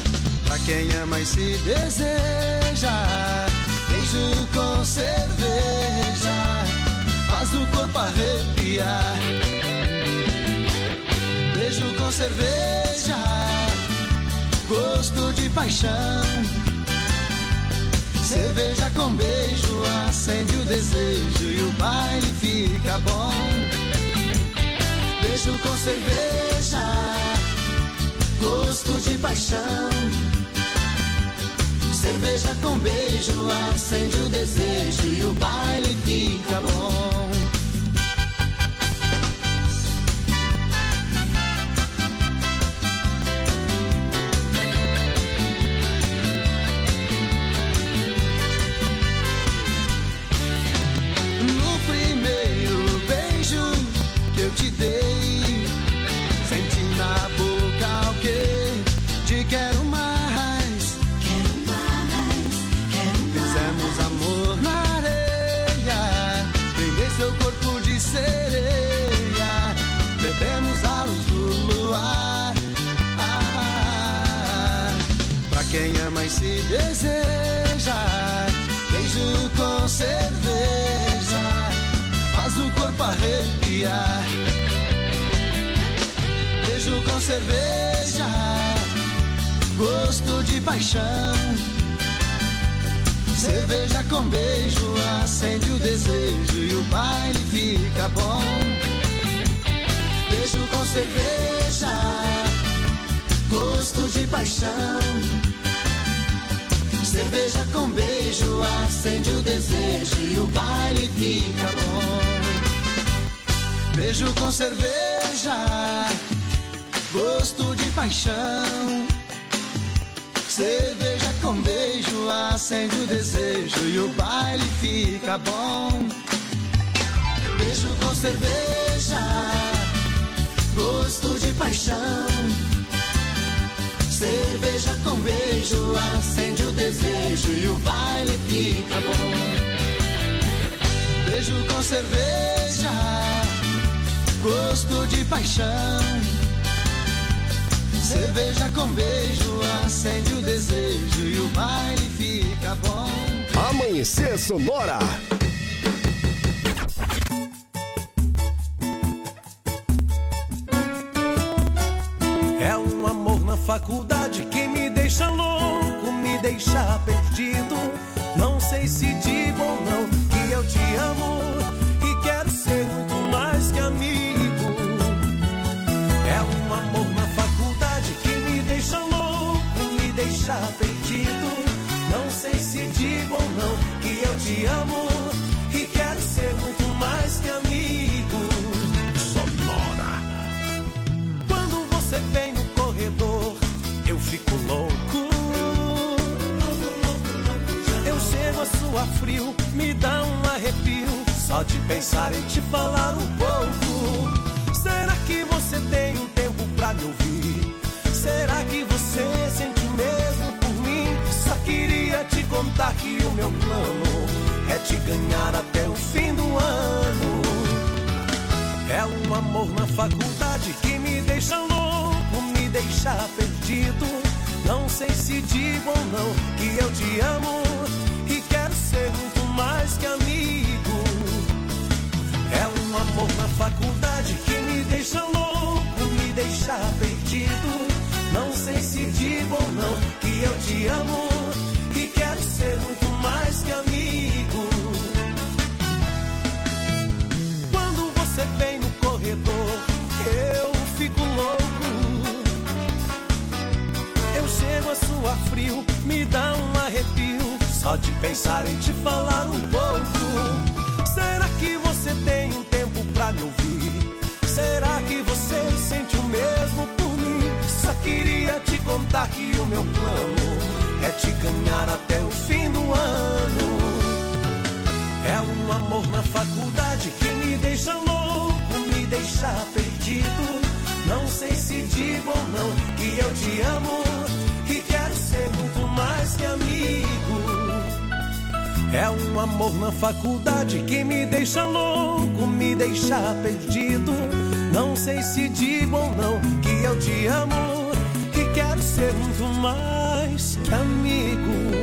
pra quem ama e se deseja, beijo com cerveja, faz o corpo arrepiar. Beijo com cerveja, gosto de paixão. Cerveja com beijo acende o desejo e o baile fica bom. Beijo com cerveja, gosto de paixão. Cerveja com beijo acende o desejo e o baile fica bom. Cerveja, gosto de paixão. Cerveja com beijo acende o desejo e o baile fica bom. Beijo com cerveja, gosto de paixão. Cerveja com beijo acende o desejo e o baile fica bom. Beijo com cerveja, gosto de paixão. Cerveja com beijo acende o desejo e o baile fica bom. Beijo com cerveja, gosto de paixão. Cerveja com beijo acende o desejo e o baile fica bom. Beijo com cerveja, gosto de paixão. Cerveja com beijo acende o desejo e o baile fica bom. Amanhecer Sonora. É um amor na faculdade que me deixa louco, me deixa perdido. Não sei se digo ou não que eu te amo amo e quero ser muito mais que amigo. Sonora. Quando você vem no corredor, eu fico louco. Eu chego a suar frio, me dá um arrepio. Só de pensar em te falar um pouco. Será que você tem um tempo pra me ouvir? Será que você sente mesmo por mim? Só queria te contar que o meu plano é te ganhar até o fim do ano. É um amor na faculdade que me deixa louco, me deixa perdido. Não sei se digo ou não que eu te amo e quero ser muito mais que amigo. É um amor na faculdade que me deixa louco, me deixa perdido. Não sei se digo ou não que eu te amo frio, me dá um arrepio. Só de pensar em te falar um pouco. Será que você tem um tempo pra me ouvir? Será que você sente o mesmo por mim? Só queria te contar que o meu plano é te ganhar até o fim do ano. É um amor na faculdade que me deixa louco, me deixa perdido. Não sei se digo ou não que eu te amo e quero ser muito mais que amigo. É um amor na faculdade que me deixa louco, me deixa perdido. Não sei se digo ou não que eu te amo e quero ser muito mais que amigo.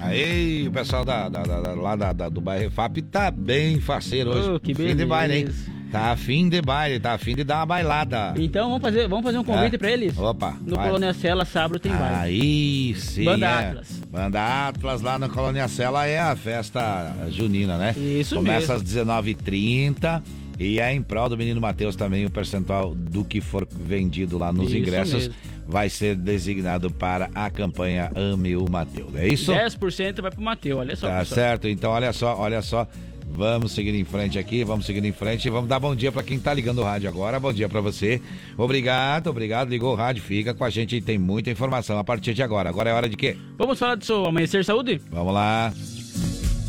Aí, o pessoal da, da- da- lá da, da- do bairro FAP tá bem faceiro hoje. Oh, que Fim de baile, hein? Tá afim de baile, tá afim de dar uma bailada. Então vamos fazer, vamos fazer um convite É. pra eles? Opa, No vai. Colônia Cela, sábado tem baile. Aí sim. Banda é. Atlas. Banda Atlas lá na Colônia Sela é a festa junina, né? Isso Começa mesmo. às 19h30 e é em prol do menino Matheus também o percentual do que for vendido lá nos Isso ingressos mesmo. vai ser designado para a campanha Ame o Matheus. É isso? 10% vai pro Mateu, olha só. Tá pessoal. certo, então olha só, olha só. Vamos seguir em frente aqui, vamos seguir em frente e vamos dar bom dia para quem tá ligando o rádio agora. Bom dia para você. Obrigado, obrigado. Ligou o rádio, fica com a gente e tem muita informação a partir de agora. Agora é hora de quê? Vamos falar do seu Amanhecer Saúde? Vamos lá.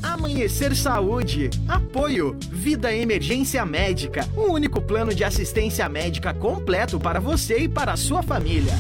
Amanhecer Saúde. Apoio. Vida Emergência Médica. O único plano de assistência médica completo para você e para a sua família.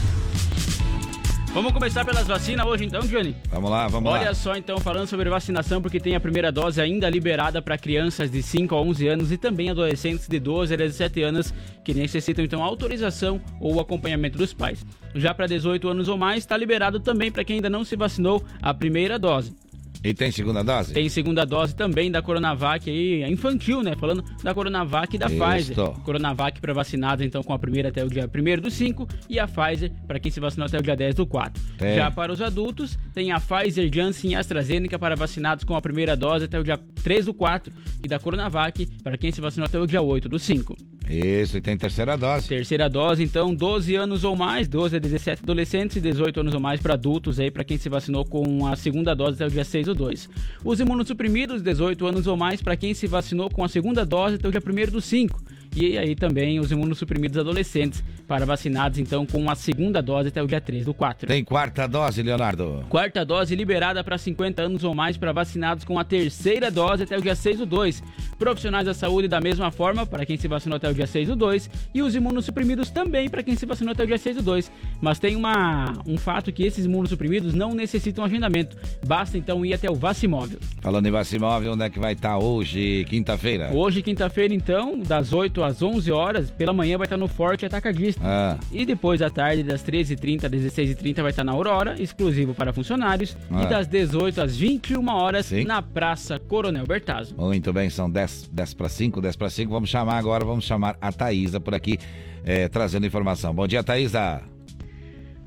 Vamos começar pelas vacinas hoje então, Johnny? Vamos lá, vamos Olha lá. só então, falando sobre vacinação, porque tem a primeira dose ainda liberada para crianças de 5 a 11 anos e também adolescentes de 12 a 17 anos que necessitam então autorização ou acompanhamento dos pais. Já para 18 anos ou mais, está liberado também para quem ainda não se vacinou a primeira dose. E tem segunda dose? Tem segunda dose também da Coronavac aí, a infantil, né? Falando da Coronavac e da Isto. Pfizer. Coronavac para vacinados, então, com a primeira até o dia 1 do 5 e a Pfizer para quem se vacinou até o dia 10 do 4. Tem. Já para os adultos, tem a Pfizer, Janssen e AstraZeneca para vacinados com a primeira dose até o dia 3 do 4 e da Coronavac para quem se vacinou até o dia 8 do 5. Isso, e tem terceira dose. Terceira dose, então, 12 anos ou mais, 12 a 17 adolescentes e 18 anos ou mais para adultos aí, para quem se vacinou com a segunda dose até o dia 6 ou 2. Os imunossuprimidos, 18 anos ou mais, para quem se vacinou com a segunda dose até o dia 1 do 5. E aí também os imunossuprimidos adolescentes, para vacinados então com a segunda dose até o dia 3 do 4. Tem quarta dose, Leonardo. Quarta dose liberada para 50 anos ou mais para vacinados com a terceira dose até o dia 6 do 2. Profissionais da saúde da mesma forma para quem se vacinou até o dia 6 do 2 e os imunossuprimidos também para quem se vacinou até o dia 6 do 2. Mas tem uma, um fato que esses imunossuprimidos não necessitam agendamento. Basta então ir até o Vacimóvel. Falando em Vacimóvel, onde é que vai estar hoje, quinta-feira? Hoje, quinta-feira, então, das 8 às 11 horas, pela manhã vai estar no Forte Atacadista. Ah. E depois à tarde, das 13h30 às 16h30, vai estar na Aurora, exclusivo para funcionários. Ah. E das 18 às 21 horas, Sim. na Praça Coronel Bertazzo. Muito bem, são 10, 10 para 5, 10 para 5. Vamos chamar agora, vamos chamar a Thaísa por aqui, eh, trazendo informação. Bom dia, Thaísa.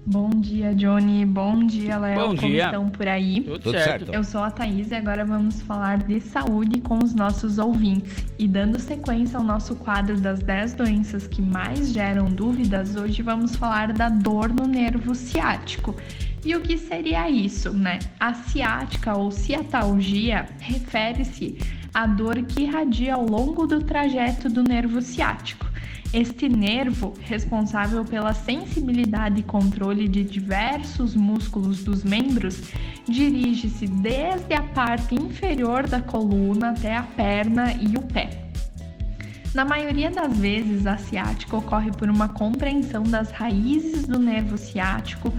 Bom dia, Johnny. Bom dia, Léo. Bom Como dia. estão por aí? Tudo certo. Eu sou a Thaís e agora vamos falar de saúde com os nossos ouvintes. E dando sequência ao nosso quadro das 10 doenças que mais geram dúvidas, hoje vamos falar da dor no nervo ciático. E o que seria isso, né? A ciática ou ciatalgia refere-se à dor que irradia ao longo do trajeto do nervo ciático. Este nervo, responsável pela sensibilidade e controle de diversos músculos dos membros, dirige-se desde a parte inferior da coluna até a perna e o pé. Na maioria das vezes, a ciática ocorre por uma compreensão das raízes do nervo ciático,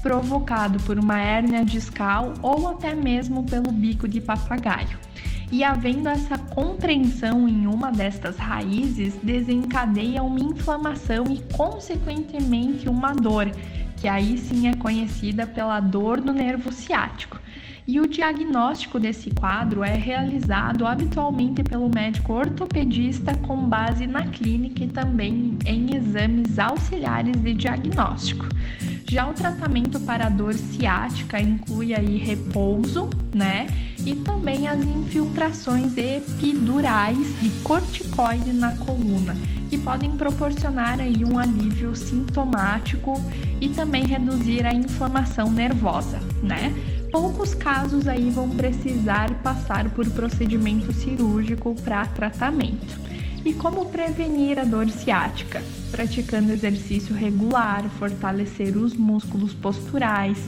provocado por uma hérnia discal ou até mesmo pelo bico de papagaio. E havendo essa compreensão em uma destas raízes, desencadeia uma inflamação e, consequentemente, uma dor, que aí sim é conhecida pela dor do nervo ciático. E o diagnóstico desse quadro é realizado habitualmente pelo médico ortopedista com base na clínica e também em exames auxiliares de diagnóstico. Já o tratamento para a dor ciática inclui aí repouso, né? E também as infiltrações epidurais de corticoide na coluna, que podem proporcionar aí um alívio sintomático e também reduzir a inflamação nervosa, né? Poucos casos aí vão precisar passar por procedimento cirúrgico para tratamento. E como prevenir a dor ciática? Praticando exercício regular, fortalecer os músculos posturais,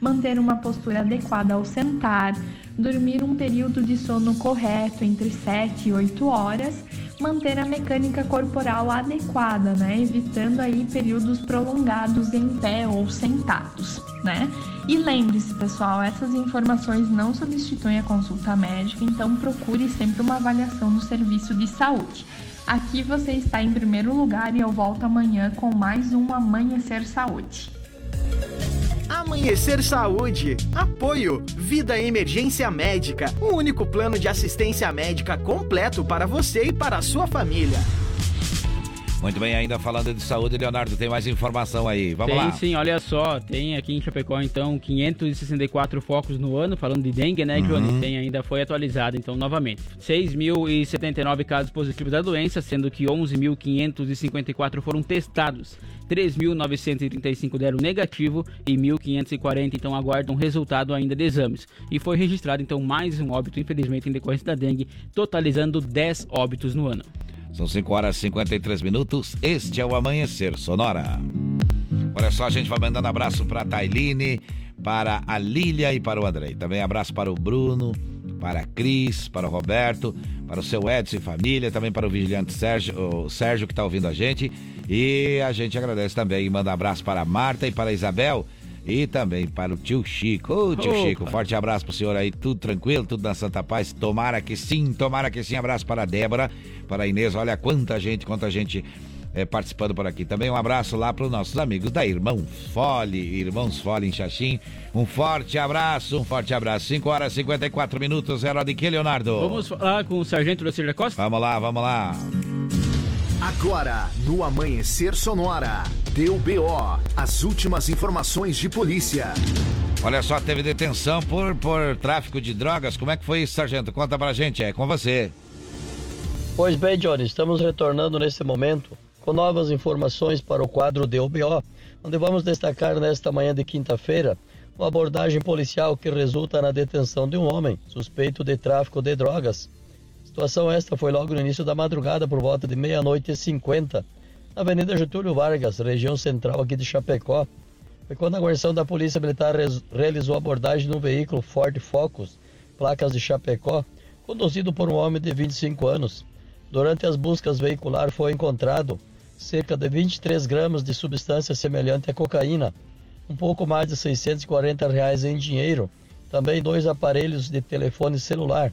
manter uma postura adequada ao sentar, dormir um período de sono correto entre 7 e 8 horas, manter a mecânica corporal adequada, né? Evitando aí períodos prolongados em pé ou sentados, né? E lembre-se, pessoal, essas informações não substituem a consulta médica, então procure sempre uma avaliação no serviço de saúde. Aqui você está em primeiro lugar e eu volto amanhã com mais um Amanhecer Saúde. Amanhecer Saúde. Apoio. Vida Emergência Médica. O único plano de assistência médica completo para você e para a sua família. Muito bem, ainda falando de saúde, Leonardo, tem mais informação aí. Vamos tem, lá. sim, olha só, tem aqui em Chapecó, então, 564 focos no ano, falando de dengue, né, Johnny? Uhum. Tem ainda, foi atualizado, então, novamente. 6.079 casos positivos da doença, sendo que 11.554 foram testados. 3.935 deram negativo e 1.540 então aguardam resultado ainda de exames. E foi registrado então mais um óbito, infelizmente, em decorrência da dengue, totalizando 10 óbitos no ano. São 5 horas e 53 minutos. Este é o Amanhecer Sonora. Olha só, a gente vai mandando abraço para a Tailine, para a Lília e para o Andrei. Também abraço para o Bruno, para a Cris, para o Roberto, para o seu Edson e família, também para o vigilante Sérgio, o Sérgio que está ouvindo a gente. E a gente agradece também e manda abraço para a Marta e para a Isabel. E também para o tio Chico. Ô, tio Opa. Chico, forte abraço pro senhor aí, tudo tranquilo, tudo na Santa Paz. Tomara que sim, tomara que sim. Abraço para a Débora, para a Inês. Olha quanta gente, quanta gente é, participando por aqui. Também um abraço lá para os nossos amigos da Irmão Fole, Irmãos Fole em Xaxim. Um forte abraço, um forte abraço. 5 horas e 54 minutos. Era de que, Leonardo? Vamos falar com o Sargento Lucília Costa? Vamos lá, vamos lá. Agora, no Amanhecer Sonora, deu BO, as últimas informações de polícia. Olha só, teve detenção por, por tráfico de drogas. Como é que foi isso, sargento? Conta pra gente, é com você. Pois bem, Johnny, estamos retornando neste momento com novas informações para o quadro DOBO, onde vamos destacar nesta manhã de quinta-feira uma abordagem policial que resulta na detenção de um homem suspeito de tráfico de drogas. Situação esta foi logo no início da madrugada, por volta de meia-noite e cinquenta, na Avenida Getúlio Vargas, região central aqui de Chapecó. Foi quando a guarnição da Polícia Militar realizou abordagem no veículo Ford Focus, placas de Chapecó, conduzido por um homem de 25 anos. Durante as buscas veicular foi encontrado cerca de 23 gramas de substância semelhante à cocaína, um pouco mais de 640 reais em dinheiro, também dois aparelhos de telefone celular.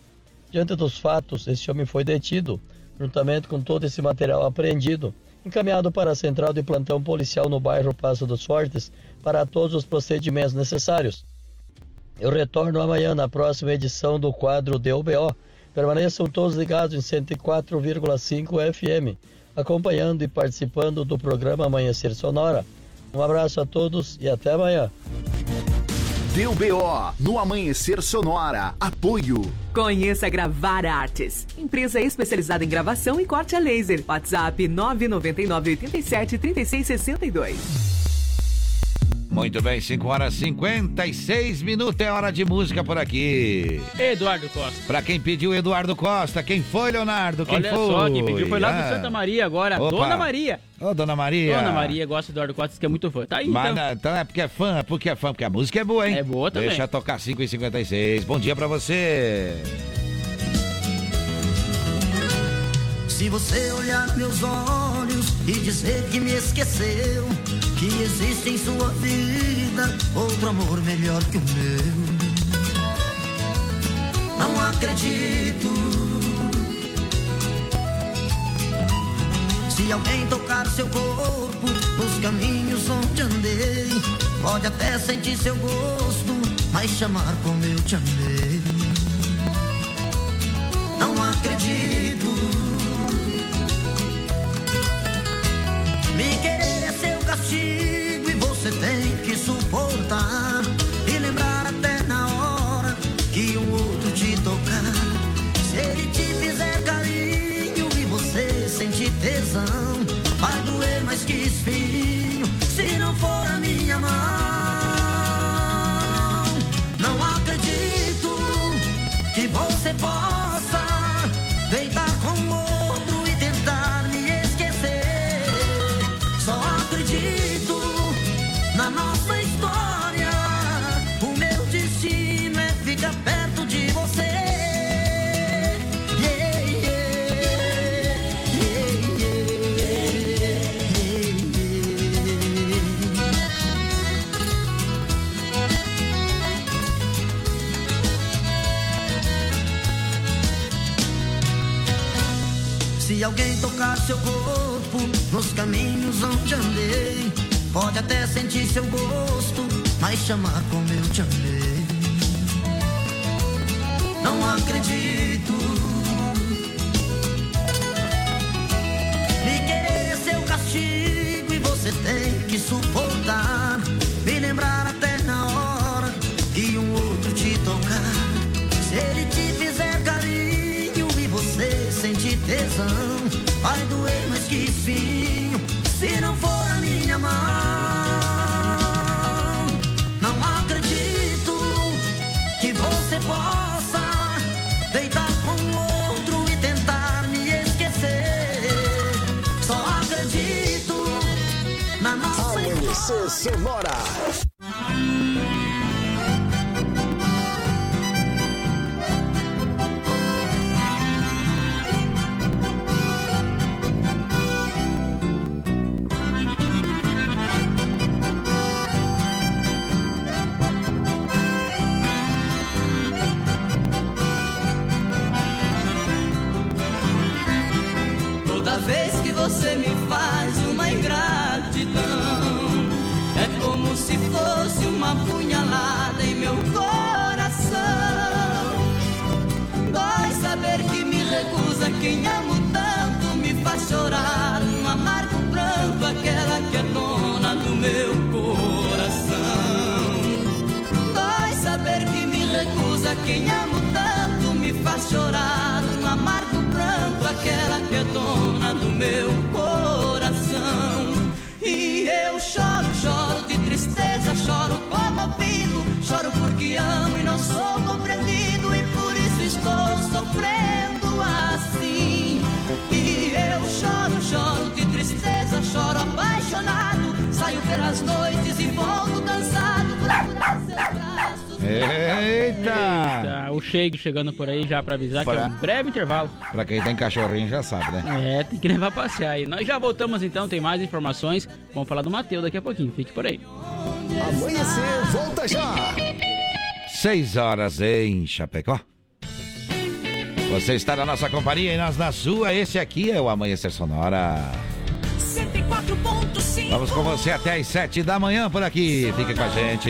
Diante dos fatos, este homem foi detido, juntamente com todo esse material apreendido, encaminhado para a central de plantão policial no bairro Passo dos Fortes para todos os procedimentos necessários. Eu retorno amanhã na próxima edição do quadro DOBO. Permaneçam todos ligados em 104,5 FM, acompanhando e participando do programa Amanhecer Sonora. Um abraço a todos e até amanhã. Deu BO no Amanhecer Sonora. Apoio. Conheça Gravar Artes, empresa especializada em gravação e corte a laser. WhatsApp 999 87 3662. Muito bem, 5 horas e 56 minutos, é hora de música por aqui. Eduardo Costa. Pra quem pediu Eduardo Costa, quem foi, Leonardo? Quem Olha foi? só, quem pediu foi lá do Santa Maria agora, Opa. Dona Maria. Ô, Dona Maria. Dona Maria gosta do Eduardo Costa, que é muito fã. Tá aí, Mas então. então é porque é fã, é porque é fã, porque a música é boa, hein? É boa também. Deixa tocar 5 e 56 Bom dia pra você. Se você olhar meus olhos e dizer que me esqueceu, que existe em sua vida outro amor melhor que o meu. Não acredito. Se alguém tocar seu corpo nos caminhos onde andei, pode até sentir seu gosto, mas chamar como eu te amei. Não acredito. Castigo e você tem que suportar. E lembrar até na hora que um outro te tocar. Se ele te fizer carinho e você sentir tesão, vai doer mais que espinho se não for a minha mão. Não acredito que você possa tocar seu corpo nos caminhos onde andei, pode até sentir seu gosto, mas chamar como eu te amei. Não acredito. Me querer é seu castigo e você tem que suportar. Tesão, vai doer mais que espinho se não for a minha mão. Não acredito que você possa deitar com outro e tentar me esquecer. Só acredito na nossa Amanhecer. Choro, choro de tristeza, choro comovido, choro porque amo e não sou compreendido e por isso estou sofrendo assim. E eu choro, choro de tristeza, choro apaixonado, saio pelas noites Eita! Eita, o Shake chegando por aí já pra avisar que é Pra- um breve intervalo. Pra quem tem cachorrinho já sabe, né? É, tem que levar pra passear aí. Nós já voltamos então, tem mais informações. Vamos falar do Matheus daqui a pouquinho, fique por aí. Amanhecer, volta já. 6 horas em Chapecó. Você está na nossa companhia e nós na sua. Esse aqui é o Amanhecer Sonora. 104.5 Vamos com você até às sete da manhã por aqui. Fique com a gente.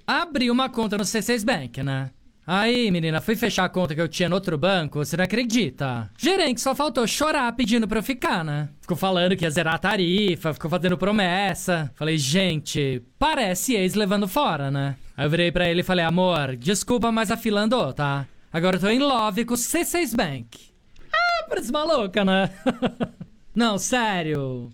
Abri uma conta no C6 Bank, né? Aí, menina, fui fechar a conta que eu tinha no outro banco, você não acredita? Gerente só faltou chorar pedindo pra eu ficar, né? Ficou falando que ia zerar a tarifa, ficou fazendo promessa. Falei, gente, parece ex levando fora, né? Aí eu virei pra ele e falei, amor, desculpa, mas a fila andou, tá? Agora eu tô em love com o C6 Bank. Ah, parece maluca, né? não, sério.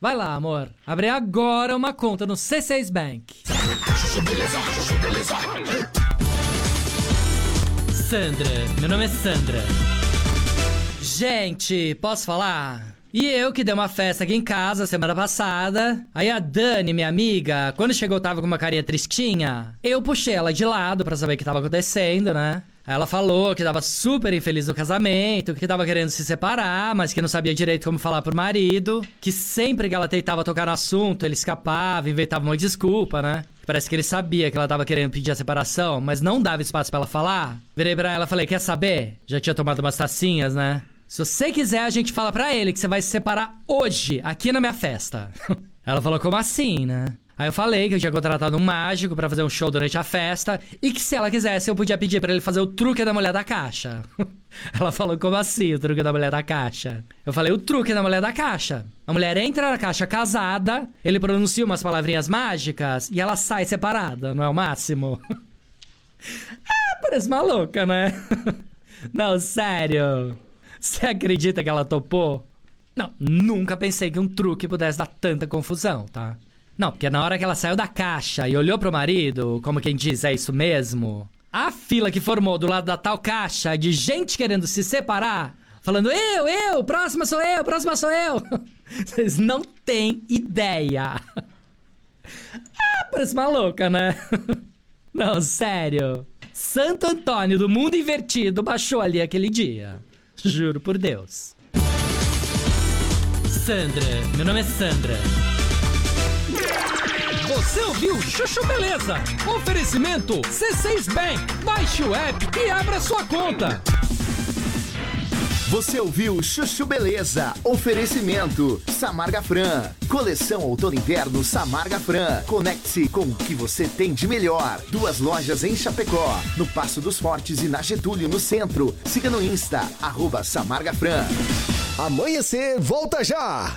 Vai lá, amor. Abre agora uma conta no C6 Bank. Sandra, meu nome é Sandra. Gente, posso falar? E eu que dei uma festa aqui em casa semana passada. Aí a Dani, minha amiga, quando chegou tava com uma carinha tristinha. Eu puxei ela de lado pra saber o que tava acontecendo, né? Ela falou que tava super infeliz no casamento, que tava querendo se separar, mas que não sabia direito como falar pro marido, que sempre que ela tentava tocar no assunto, ele escapava, inventava uma desculpa, né? Parece que ele sabia que ela tava querendo pedir a separação, mas não dava espaço pra ela falar. Virei pra ela e falei: Quer saber? Já tinha tomado umas tacinhas, né? Se você quiser, a gente fala pra ele que você vai se separar hoje, aqui na minha festa. ela falou: Como assim, né? Aí eu falei que eu tinha contratado um mágico pra fazer um show durante a festa e que se ela quisesse eu podia pedir pra ele fazer o truque da mulher da caixa. ela falou: Como assim o truque da mulher da caixa? Eu falei: O truque da mulher da caixa. A mulher entra na caixa casada, ele pronuncia umas palavrinhas mágicas e ela sai separada, não é o máximo? ah, parece maluca, né? não, sério. Você acredita que ela topou? Não, nunca pensei que um truque pudesse dar tanta confusão, tá? Não, porque na hora que ela saiu da caixa e olhou pro marido, como quem diz, é isso mesmo? A fila que formou do lado da tal caixa de gente querendo se separar, falando eu, eu, próxima sou eu, próxima sou eu. Vocês não têm ideia. Ah, parece maluca, né? Não, sério. Santo Antônio do mundo invertido baixou ali aquele dia. Juro por Deus. Sandra, meu nome é Sandra. Você ouviu Chuchu Beleza? Oferecimento C6 Bank. Baixe o app e abra sua conta. Você ouviu Chuchu Beleza? Oferecimento Samarga Fran. Coleção Outono Inverno Samarga Fran. Conecte-se com o que você tem de melhor. Duas lojas em Chapecó. No Passo dos Fortes e na Getúlio, no centro. Siga no Insta, arroba Samarga Fran. Amanhecer, volta já!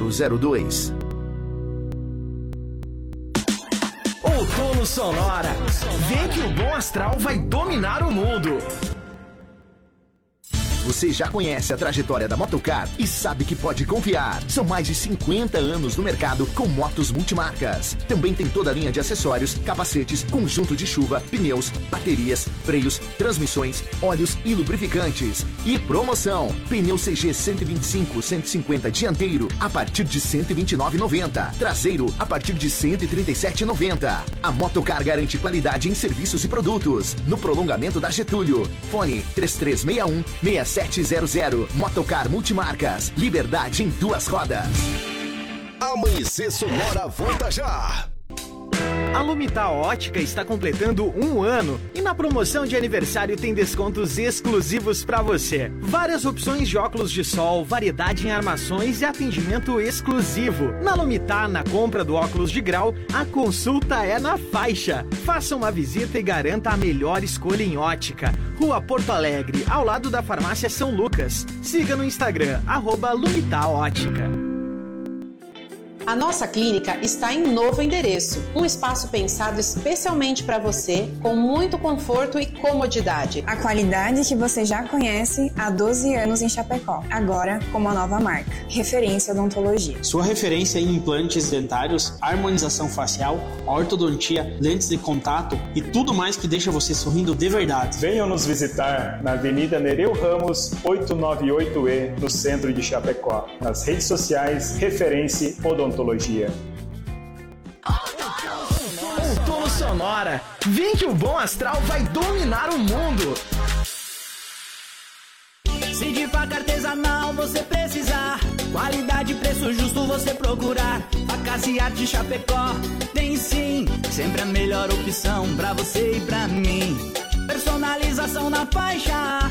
0002. Outono Sonora. Vem que o bom astral vai dominar o mundo. Você já conhece a trajetória da Motocar e sabe que pode confiar. São mais de 50 anos no mercado com motos multimarcas. Também tem toda a linha de acessórios, capacetes, conjunto de chuva, pneus, baterias, freios, transmissões, óleos e lubrificantes. E promoção: pneu CG 125 150 dianteiro a partir de 129,90. Traseiro a partir de 137,90. A Motocar garante qualidade em serviços e produtos. No prolongamento da Getúlio. Fone 3361 6700. Motocar Multimarcas. Liberdade em duas rodas. Amanhecer Sonora volta já. A Lumita Ótica está completando um ano e na promoção de aniversário tem descontos exclusivos para você. Várias opções de óculos de sol, variedade em armações e atendimento exclusivo. Na Lumita, na compra do óculos de grau, a consulta é na faixa. Faça uma visita e garanta a melhor escolha em ótica. Rua Porto Alegre, ao lado da farmácia São Lucas. Siga no Instagram, arroba Lumita Ótica. A nossa clínica está em novo endereço, um espaço pensado especialmente para você, com muito conforto e comodidade. A qualidade que você já conhece há 12 anos em Chapecó, agora com uma nova marca, Referência Odontologia. Sua referência em implantes dentários, harmonização facial, ortodontia, lentes de contato e tudo mais que deixa você sorrindo de verdade. Venham nos visitar na Avenida Nereu Ramos, 898E, no centro de Chapecó. Nas redes sociais, Referência Odontologia. Outono Sonora. Vem que o bom astral vai dominar o mundo. Se de faca artesanal você precisar, qualidade e preço justo você procurar. Facas e arte Chapecó tem sim, sempre a melhor opção pra você e pra mim. Personalização na faixa,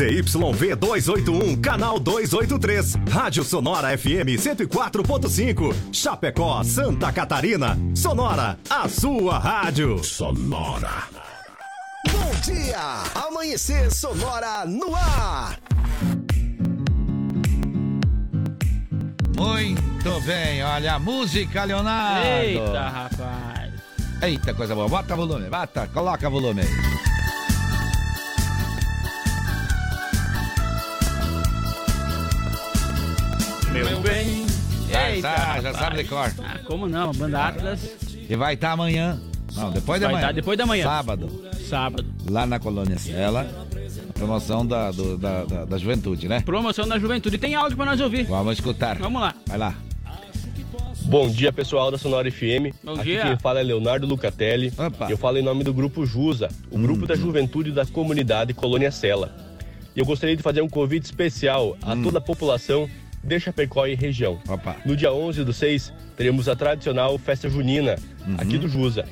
ZYV 281, canal 283. Rádio Sonora FM 104.5. Chapecó, Santa Catarina. Sonora, a sua rádio. Sonora. Bom dia! Amanhecer Sonora no ar. Muito bem, olha a música, Leonardo. Eita, rapaz. Eita, coisa boa. Bota volume, bota, coloca volume aí. Meu bem. Já, Eita, sabe, já sabe de cor. Ah, como não? Banda Atlas. E vai estar amanhã. Não, depois da Vai manhã. tá depois da manhã. Sábado. Sábado. Lá na Colônia Sela. Promoção da, do- da, da, da juventude, né? Promoção da juventude. Tem áudio pra nós ouvir. Vamos escutar. Vamos lá. Vai lá. Bom dia, pessoal da Sonora FM. Bom Aqui dia. quem fala é Leonardo Lucatelli. Eu falo em nome do Grupo Jusa, o grupo da juventude da comunidade Colônia Sela. E eu gostaria de fazer um convite especial a toda a população de Chapecó e região. No dia 11 do 6, teremos a tradicional festa junina aqui do Jusa,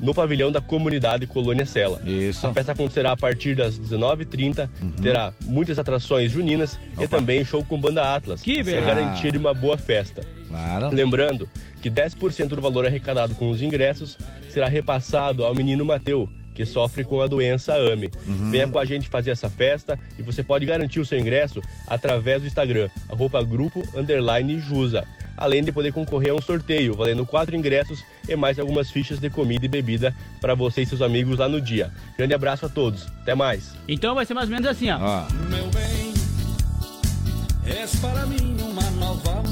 no pavilhão da comunidade Colônia Sela. Isso. A festa acontecerá a partir das 19h30, terá muitas atrações juninas e também show com banda Atlas. Que É beleza. garantia de uma boa festa. Claro. Lembrando que 10% do valor arrecadado com os ingressos será repassado ao menino Mateu, que sofre com a doença AME. Uhum. Venha com a gente fazer essa festa e você pode garantir o seu ingresso através do Instagram, arroba grupo underline Jusa. Além de poder concorrer a um sorteio, valendo quatro ingressos e mais algumas fichas de comida e bebida para você e seus amigos lá no dia. Grande abraço a todos. Até mais. Então vai ser mais ou menos assim, ó. Meu bem, és para mim uma nova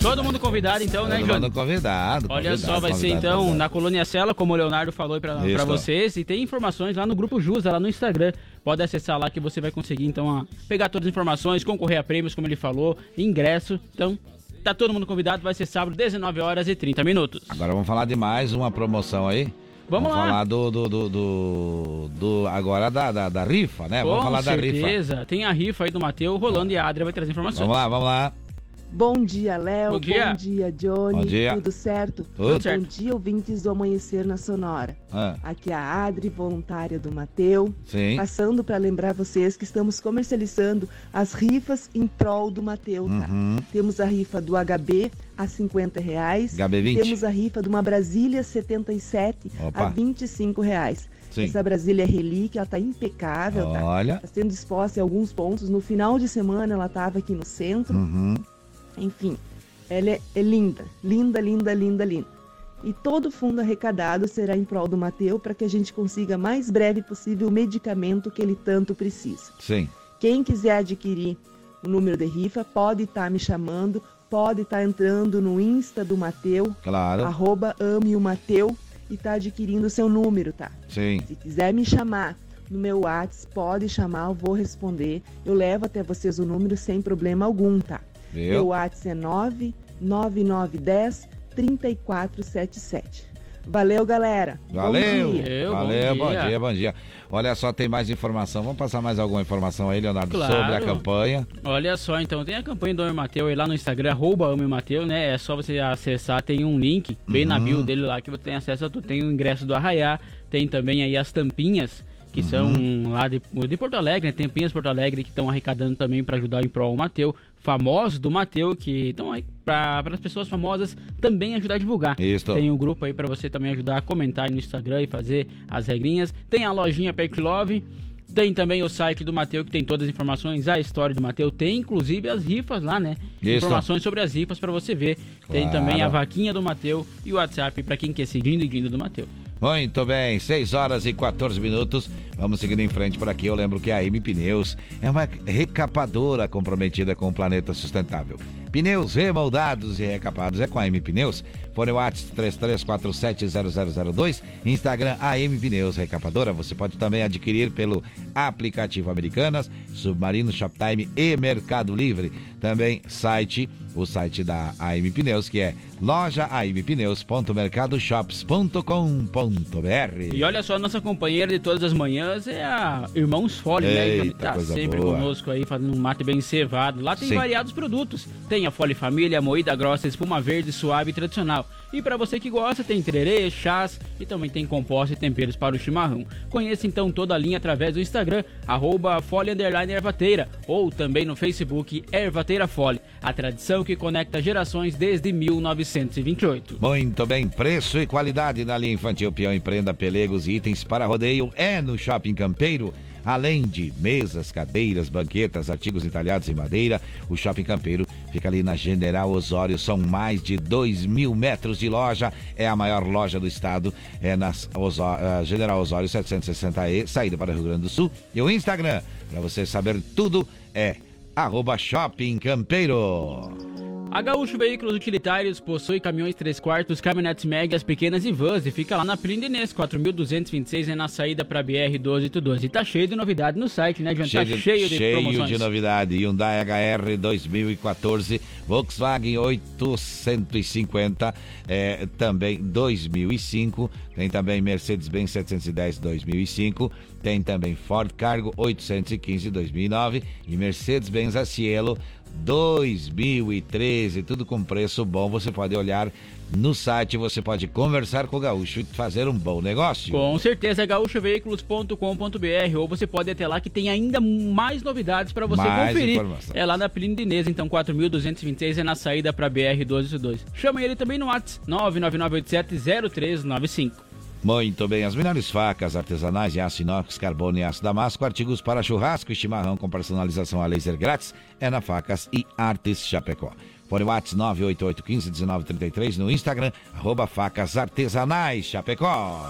Todo mundo convidado então, né, Todo Johnny? mundo convidado. Olha convidado, só, vai ser então convidado. na Colônia Cela, como o Leonardo falou pra vocês. E tem informações lá no Grupo Jusa, lá no Instagram. Pode acessar lá que você vai conseguir então pegar todas as informações, concorrer a prêmios, como ele falou, ingresso. Então, tá todo mundo convidado. Vai ser sábado, 19 horas e 30 minutos. Agora vamos falar de mais uma promoção aí. Vamos lá. falar do, do, do, do- do- agora da, da, da rifa, né? Vamos Com falar da rifa. certeza. Tem a rifa aí do Matheus rolando e a Adria vai trazer informações. Vamos lá, vamos lá. Bom dia, Léo. Bom dia. Johnny. Bom dia. Tudo certo? Tudo certo. Bom dia, ouvintes do Amanhecer na Sonora. Ah, Aqui é a Adri, voluntária do Mateu. Sim. Passando para lembrar vocês que estamos comercializando as rifas em prol do Mateu, tá? Uhum. Temos a rifa do HB a 50 reais. HB20. Temos a rifa de uma Brasília 77 Opa. a 25 reais. Sim. Essa Brasília é relíquia, ela tá impecável, tá? Olha. Está sendo exposta em alguns pontos. No final de semana ela estava aqui no centro. Uhum. Enfim, ela é, é linda, linda, linda, linda, linda. E todo o fundo arrecadado será em prol do Mateu para que a gente consiga mais breve possível o medicamento que ele tanto precisa. Sim. Quem quiser adquirir o número de rifa pode estar me chamando, pode estar entrando no Insta do Mateu, Claro. arroba ame o Mateu e tá adquirindo o seu número, tá? Sim. Se quiser me chamar no meu WhatsApp, pode chamar, eu vou responder. Eu levo até vocês o número sem problema algum, tá? Viu? Meu WhatsApp é 99910 3477. Valeu, galera. Valeu. Bom dia. Valeu, bom dia. bom dia, Olha só, tem mais informação. Vamos passar mais alguma informação aí, Leonardo, Claro. sobre a campanha. Olha só, então, tem a campanha do Homem Mateu aí lá no Instagram, arroba Homem Mateu, né? É só você acessar, tem um link bem na Uhum. bio dele lá que você tem acesso tudo. Tem o ingresso do Arraiá, tem também aí as tampinhas, que são lá de, de Porto Alegre, né? Tampinhas Porto Alegre, que estão arrecadando também para ajudar em prol ao Mateu. Famosos do Mateu, que estão aí para as pessoas famosas também ajudar a divulgar. Isso. Tem um grupo aí para você também ajudar a comentar aí no Instagram e fazer as regrinhas. Tem a lojinha Perk Love. Tem também o site do Mateu, que tem todas as informações, a história do Mateu. Tem inclusive as rifas lá, né? Isso. Informações sobre as rifas para você ver. Tem Claro. também a vaquinha do Mateu e o WhatsApp para quem quer seguindo e guindo do Mateu. Muito bem, 6 horas e 14 minutos. Vamos seguindo em frente por aqui. Eu lembro que a M Pneus é uma recapadora comprometida com o planeta sustentável. Pneus remoldados e recapados é com a M Pneus. Fone WhatsApp 33470002, Instagram AM Pneus Recapadora. Você pode também adquirir pelo aplicativo Americanas, Submarino Shoptime e Mercado Livre. Também site, o site da AM Pneus, que é lojaampneus.mercadoshops.com.br. E olha só, nossa companheira de todas as manhãs é a Irmãos Fole, né? Que tá sempre boa. conosco aí, fazendo um mate bem cevado. Lá tem Sim. variados produtos. Tem a Fole Família, moída grossa, espuma verde, suave e tradicional. E para você que gosta, tem tererê, chás e também tem compostos e temperos para o chimarrão. Conheça então toda a linha através do Instagram, arroba Ervateira, ou também no Facebook Ervateira Fole, a tradição que conecta gerações desde 1928. Muito bem, preço e qualidade na linha infantil Peão Empreenda Pelegos e itens para rodeio é no Shopping Campeiro. Além de mesas, cadeiras, banquetas, artigos entalhados em madeira, o Shopping Campeiro fica ali na General Osório. São mais de 2 mil metros de loja. É a maior loja do estado. É na eh, General Osório 760E, saída para o Rio Grande do Sul. E o Instagram, para você saber tudo, é arroba Shopping Campeiro. A Gaúcho Veículos Utilitários possui caminhões 3 quartos, caminhonetes médias, pequenas e vans e fica lá na Plínio Inês, 4.226 é na saída para BR 1282. E tá cheio de novidade no site, né, João? Tá cheio de cheio promoções. de novidade. Hyundai HR 2014, Volkswagen 850, é, também 2005. Tem também Mercedes-Benz 710 2005. Tem também Ford Cargo 815 2009 e Mercedes-Benz Cielo 2013, tudo com preço bom. Você pode olhar no site, você pode conversar com o Gaúcho e fazer um bom negócio. Com certeza, gaúchoveículos.com.br ou você pode ir até lá que tem ainda mais novidades para você Mais conferir. É lá na Plínio Inês, então 4226 é na saída para BR 1222. Chama ele também no WhatsApp 999870395. Muito bem, as melhores facas artesanais de aço inox, carbono e aço damasco, artigos para churrasco e chimarrão com personalização a laser grátis é na Facas e Artes Chapecó. Fone WhatsApp 988151933 no Instagram, arroba facas artesanais Chapecó.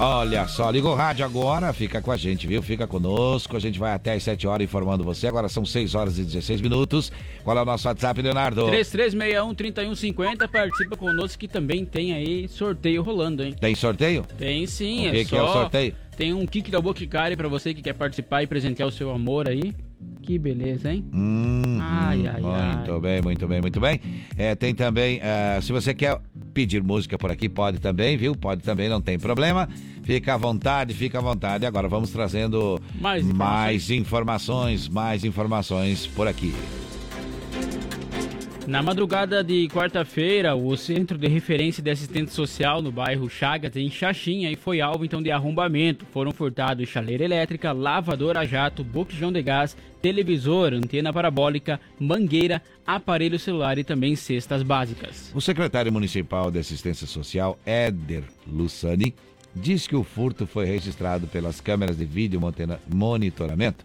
Olha só, liga o rádio agora, fica com a gente, viu? Fica conosco, a gente vai até às 7 horas informando você. Agora são 6 horas e 16 minutos. Qual é o nosso WhatsApp, Leonardo? 3361-3150, participa conosco que também tem aí sorteio rolando, hein? Tem sorteio? Tem sim, O que é que é só... o sorteio? Tem um kick da Boticária pra você que quer participar e presentear o seu amor aí. Que beleza, hein? Hum, Ai, ai, muito bem, muito bem, muito bem. É, tem também, ah, se você quer pedir música por aqui, pode também, viu? Pode também, não tem problema. Fica à vontade, fica à vontade. Agora vamos trazendo Mais informações. mais informações, mais informações por aqui. Na madrugada de quarta-feira, o Centro de Referência de Assistente Social no bairro Chagas, em Xaxim, aí foi alvo então de arrombamento. Foram furtados chaleira elétrica, lavadora a jato, botijão de gás, televisor, antena parabólica, mangueira, aparelho celular e também cestas básicas. O secretário municipal de Assistência Social, Éder Lussani, diz que o furto foi registrado pelas câmeras de vídeo monitoramento.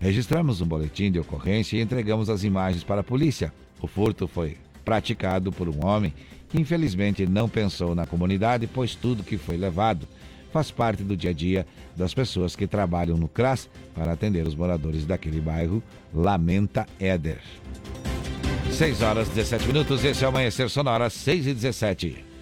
Registramos um boletim de ocorrência e entregamos as imagens para a polícia. O furto foi praticado por um homem que infelizmente não pensou na comunidade, pois tudo que foi levado faz parte do dia a dia das pessoas que trabalham no CRAS para atender os moradores daquele bairro, lamenta Éder. 6 horas 17 minutos, esse é o Amanhecer Sonora, 6 e 17.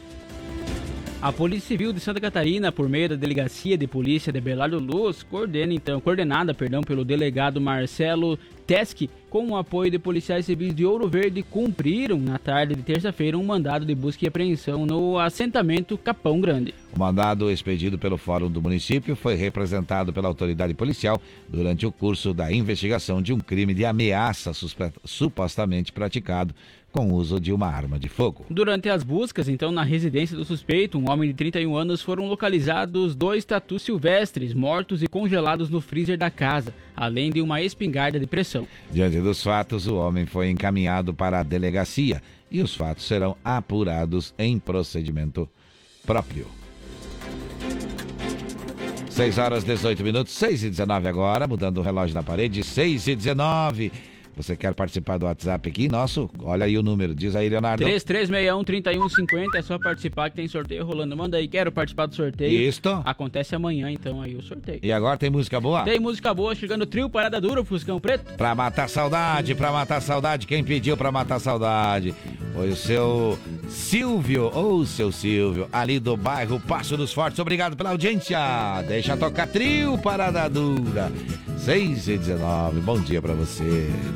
A Polícia Civil de Santa Catarina, por meio da Delegacia de Polícia de Belardo Luz, coordena então, coordenada, perdão, pelo delegado Marcelo Teske, com o apoio de policiais civis de Ouro Verde, cumpriram na tarde de terça-feira um mandado de busca e apreensão no assentamento Capão Grande. O mandado expedido pelo Fórum do município foi representado pela autoridade policial durante o curso da investigação de um crime de ameaça supostamente praticado com o uso de uma arma de fogo. Durante as buscas, então, na residência do suspeito, um homem de 31 anos, foram localizados dois tatus silvestres mortos e congelados no freezer da casa, além de uma espingarda de pressão. Diante dos fatos, o homem foi encaminhado para a delegacia e os fatos serão apurados em procedimento próprio. 6 horas 18 minutos, 6 e 19 agora, mudando o relógio na parede, 6 e 19. Você quer participar do WhatsApp aqui? Nosso, olha aí o número, diz aí, Leonardo. 3361-3150, é só participar que tem sorteio rolando. Manda aí, quero participar do sorteio. Isto. Acontece amanhã, então, aí o sorteio. E agora tem música boa? Tem música boa chegando, trio Parada Dura, Fuscão Preto. Pra matar saudade, pra matar saudade, quem pediu pra matar saudade? Foi o seu Silvio, ou seu Silvio, ali do bairro Passo dos Fortes. Obrigado pela audiência. Deixa tocar trio Parada Dura. 6 e 19, bom dia pra você.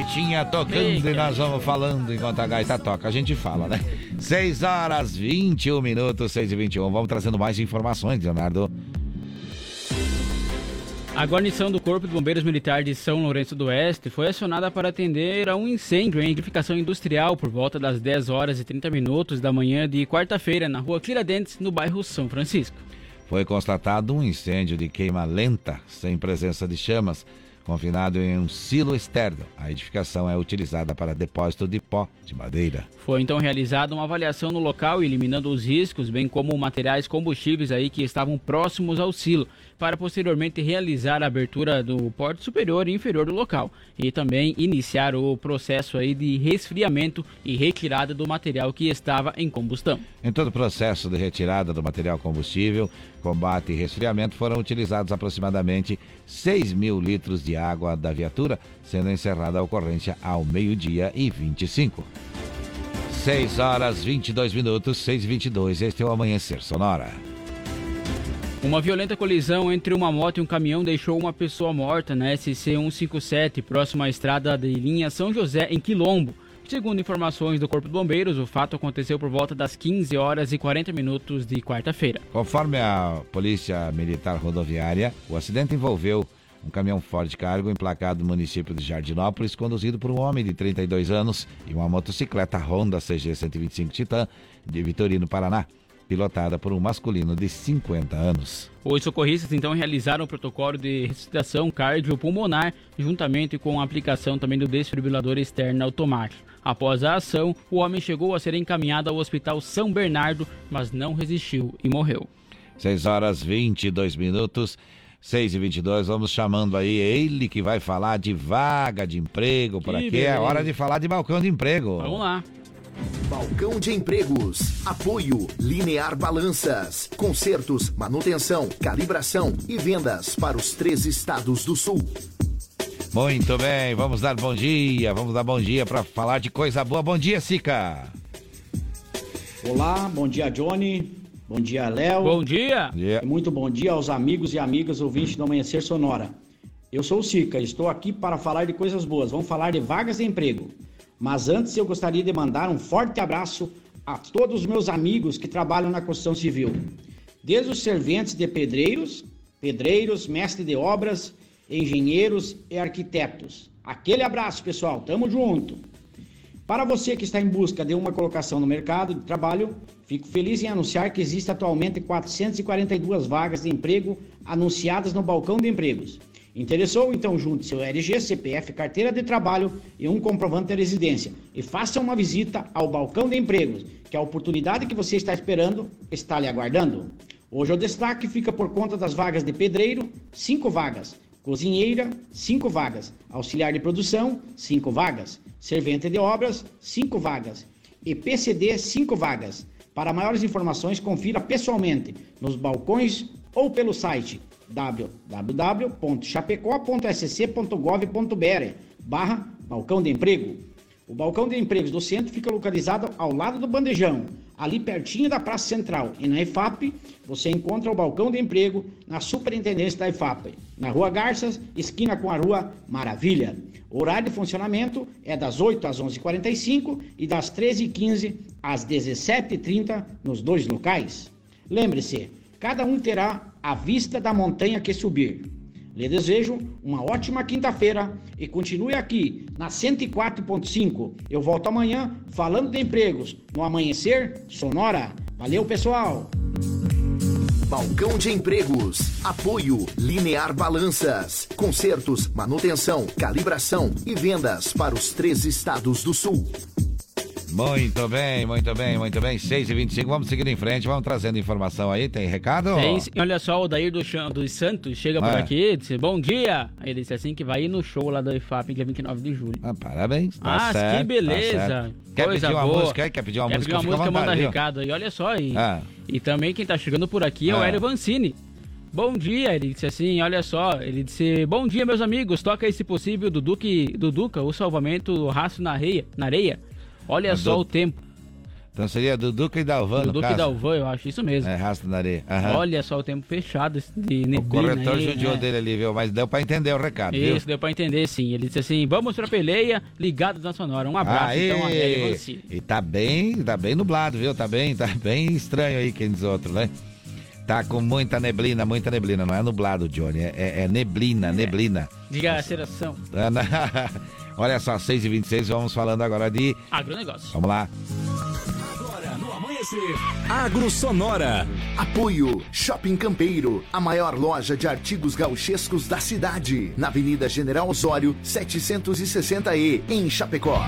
gaitinha tocando e nós vamos falando enquanto a gaita toca. A gente fala, né? 6 horas 21 minutos, 6 e 21. Vamos trazendo mais informações, Leonardo. A guarnição do Corpo de Bombeiros Militar de São Lourenço do Oeste foi acionada para atender a um incêndio em edificação industrial por volta das 10 horas e 30 minutos da manhã de quarta-feira na rua Tiradentes, no bairro São Francisco. Foi constatado um incêndio de queima lenta, sem presença de chamas, confinado em um silo externo. A edificação é utilizada para depósito de pó de madeira. Foi então realizada uma avaliação no local, eliminando os riscos, bem como materiais combustíveis aí que estavam próximos ao silo para posteriormente realizar a abertura do porte superior e inferior do local e também iniciar o processo aí de resfriamento e retirada do material que estava em combustão. Em todo o processo de retirada do material combustível, combate e resfriamento foram utilizados aproximadamente 6 mil litros de água da viatura, sendo encerrada a ocorrência ao meio-dia e 25. 6 horas 22 minutos, 6 e 22. Este é o Amanhecer Sonora. Uma violenta colisão entre uma moto e um caminhão deixou uma pessoa morta na SC 157, próxima à estrada de linha São José, em Quilombo. Segundo informações do Corpo de Bombeiros, o fato aconteceu por volta das 15 horas e 40 minutos de quarta-feira. Conforme a Polícia Militar Rodoviária, o acidente envolveu um caminhão Ford Cargo emplacado no município de Jardinópolis, conduzido por um homem de 32 anos, e uma motocicleta Honda CG 125 Titan de Vitorino, Paraná pilotada por um masculino de 50 anos. Os socorristas então realizaram o protocolo de ressuscitação cardiopulmonar, juntamente com a aplicação também do desfibrilador externo automático. Após a ação, o homem chegou a ser encaminhado ao Hospital São Bernardo, mas não resistiu e morreu. 6 horas 22 minutos. 6 e 22 vamos chamando aí ele que vai falar de vaga de emprego por que aqui. Beleza. É hora de falar de balcão de emprego. Vamos lá. Balcão de Empregos. Apoio Linear Balanças. Consertos, manutenção, calibração e vendas para os três estados do sul. Muito bem, vamos dar bom dia, vamos dar bom dia para falar de coisa boa. Bom dia, Sica. Olá, bom dia, Johnny. Bom dia, Léo. Bom dia. E muito bom dia aos amigos e amigas ouvintes do Amanhecer Sonora. Eu sou o Sica, estou aqui para falar de coisas boas. Vamos falar de vagas de emprego. Mas antes eu gostaria de mandar um forte abraço a todos os meus amigos que trabalham na construção civil. Desde os serventes de pedreiros, pedreiros, mestres de obras, engenheiros e arquitetos. Aquele abraço, pessoal. Tamo junto. Para você que está em busca de uma colocação no mercado de trabalho, fico feliz em anunciar que existe atualmente 442 vagas de emprego anunciadas no balcão de empregos. Interessou? Então junte seu RG, CPF, carteira de trabalho e um comprovante de residência e faça uma visita ao balcão de empregos, que a oportunidade que você está esperando está lhe aguardando. Hoje o destaque fica por conta das vagas de pedreiro, 5 vagas, cozinheira, 5 vagas, auxiliar de produção, 5 vagas, servente de obras, 5 vagas e PCD, 5 vagas. Para maiores informações, confira pessoalmente nos balcões ou pelo site www.chapecó.sc.gov.br barra balcão de emprego. O balcão de empregos do centro fica localizado ao lado do bandejão, ali pertinho da Praça Central. E na EFAP você encontra o balcão de emprego na superintendência da EFAP, na Rua Garças, esquina com a Rua Maravilha. O horário de funcionamento é das 8 às 11h45 e das 13h15 às 17h30 nos dois locais. Lembre-se, cada um terá a vista da montanha que subir. Lhe desejo uma ótima quinta-feira e continue aqui na 104.5. Eu volto amanhã falando de empregos no Amanhecer Sonora. Valeu, pessoal! Balcão de Empregos. Apoio Linear Balanças. Consertos, manutenção, calibração e vendas para os três estados do sul. Muito bem, muito bem, muito bem. 6 e 25 vamos seguindo em frente, vamos trazendo informação aí. Tem recado? Tem, olha só, o Dair do dos Santos chega por é. aqui disse: Bom dia. Aí ele disse assim que vai ir no show lá do IFAP, dia 29 de julho. Ah, parabéns. Tá ah, certo, que tá beleza. Tá quer Coisa pedir uma boa. música? Quer pedir uma quer música? Pedir uma música, manda recado aí. Olha só aí. Ah. E também quem tá chegando por aqui é, é o Hélio Vancini. Bom dia, ele disse assim, olha só, ele disse, bom dia meus amigos, toca esse possível do Duque, do Duca, o salvamento raço na areia, na areia. Olha só do... o tempo. Então seria Duduca e Dalvan, no Duduca e caso. Dalvan, eu acho isso mesmo. É, rasta na areia. Aham. Olha só o tempo fechado de O neblina corretor aí, judiou né? dele ali, viu? Mas deu pra entender o recado, viu? Isso, deu pra entender sim. Ele disse assim, vamos pra peleia, ligados na Sonora. Um abraço, Aê! então, a Adélio Vancini. E tá bem, tá bem nublado, viu? Tá bem, tá bem estranho aí, quem diz outro, né? Tá com muita neblina, muita neblina. Não é nublado, Johnny, é, é- é neblina, neblina. Diga a seração. Olha só, 6 e 26 vamos falando agora de... Agronegócio. Vamos lá. Agora no amanhecer, Agro Sonora. Apoio Shopping Campeiro, a maior loja de artigos gauchescos da cidade, na Avenida General Osório, 760E, em Chapecó.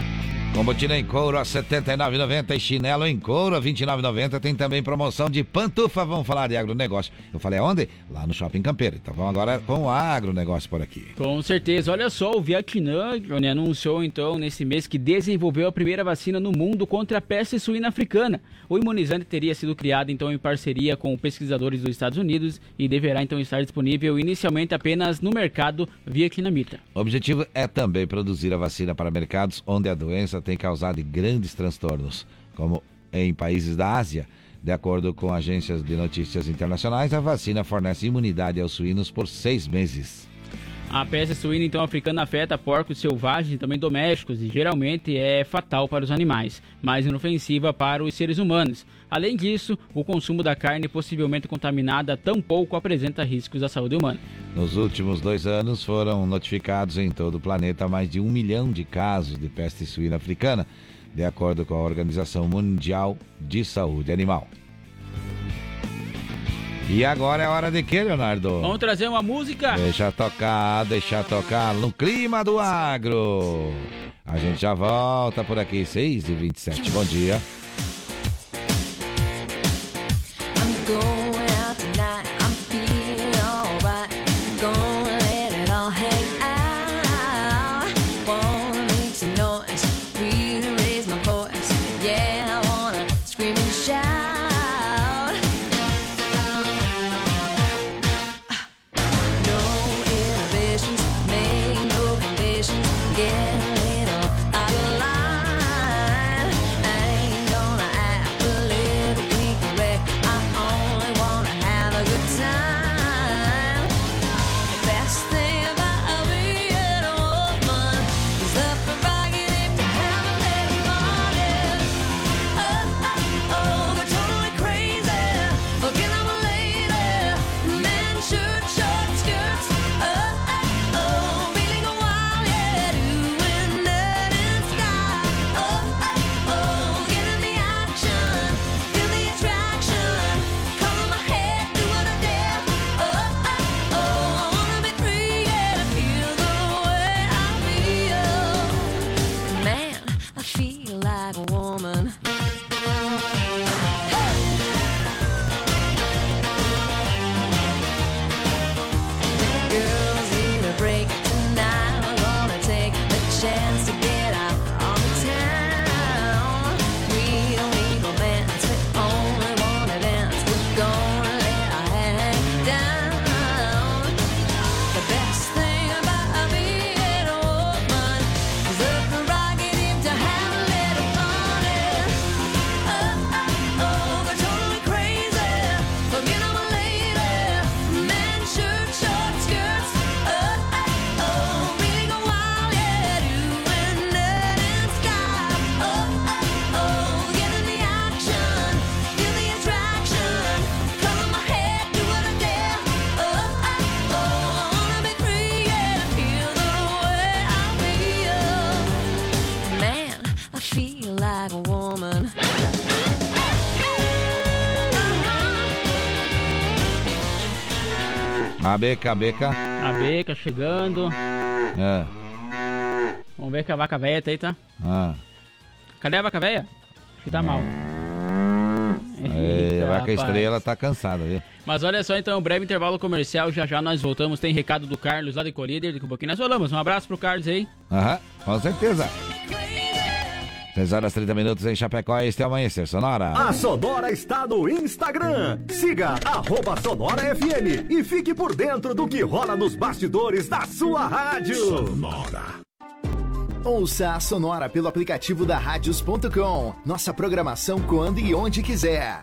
Com botina em couro a R$ 79,90 e chinelo em couro a R$ 29,90. Tem também promoção de pantufa. Vamos falar de agronegócio. Eu falei aonde? Lá no Shopping Campeiro. Então vamos agora com o agronegócio por aqui. Com certeza. Olha só, o Vietnã, Johnny, anunciou então nesse mês que desenvolveu a primeira vacina no mundo contra a peste suína africana. O imunizante teria sido criado então em parceria com pesquisadores dos Estados Unidos e deverá então estar disponível inicialmente apenas no mercado vietnamita. O objetivo é também produzir a vacina para mercados onde a doença tem causado grandes transtornos, como em países da Ásia. De acordo com agências de notícias internacionais, a vacina fornece imunidade aos suínos por seis meses. A peste suína então africana afeta porcos selvagens e também domésticos e geralmente é fatal para os animais, mas inofensiva para os seres humanos. Além disso, o consumo da carne possivelmente contaminada tampouco apresenta riscos à saúde humana. Nos últimos dois anos foram notificados em todo o planeta mais de um milhão de casos de peste suína africana, de acordo com a Organização Mundial de Saúde Animal. E agora é hora de quê, Leonardo? Vamos trazer uma música? Deixa tocar, deixa tocar no clima do agro. A gente já volta por aqui, 6 e 27 Bom dia. A beca, a beca. A beca chegando. É. Vamos ver que a vaca velha tá aí, tá? Ah. Cadê a vaca velha? Acho que tá mal. Eita, a vaca rapaz. estrela tá cansada, viu? Mas olha só, então, um breve intervalo comercial, já já nós voltamos. Tem recado do Carlos lá de Colíder, daqui a pouquinho nós falamos. Um abraço pro Carlos aí. Aham, com certeza. 6 horas 30 minutos em Chapecó, este é o Amanhecer Sonora. A Sonora está no Instagram. Siga arroba Sonora FM e fique por dentro do que rola nos bastidores da sua rádio. Sonora. Ouça a Sonora pelo aplicativo da Radios.com. Nossa programação quando e onde quiser.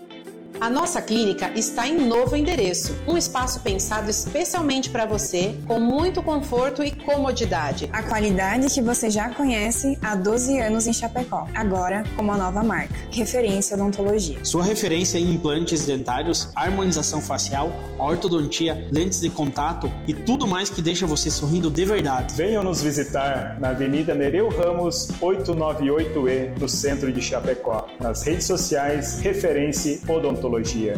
A nossa clínica está em novo endereço, um espaço pensado especialmente para você, com muito conforto e comodidade. A qualidade que você já conhece há 12 anos em Chapecó, agora com uma nova marca, Referência Odontologia. Sua referência em implantes dentários, harmonização facial, ortodontia, lentes de contato e tudo mais que deixa você sorrindo de verdade. Venham nos visitar na Avenida Nereu Ramos, 898E, no centro de Chapecó. Nas redes sociais, Referência Odontologia. 土耳其耶。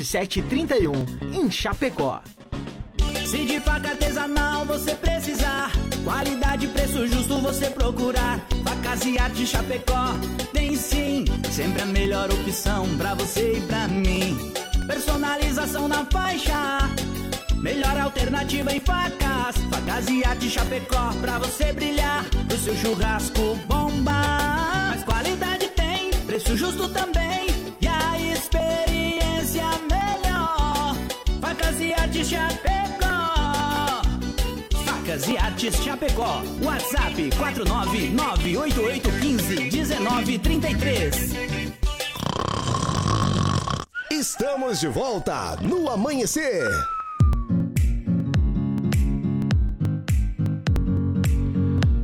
7731 em Chapecó. Se de faca artesanal você precisar, qualidade e preço justo você procurar. Facas e arte Chapecó, tem sim, sempre a melhor opção pra você e pra mim. Personalização na faixa, melhor alternativa em facas. Facas e arte Chapecó, pra você brilhar, o seu churrasco bomba. Mas qualidade tem, preço justo também, artes Chapecó. Facas e artes Chapecó. WhatsApp 49988151933. Estamos de volta no Amanhecer.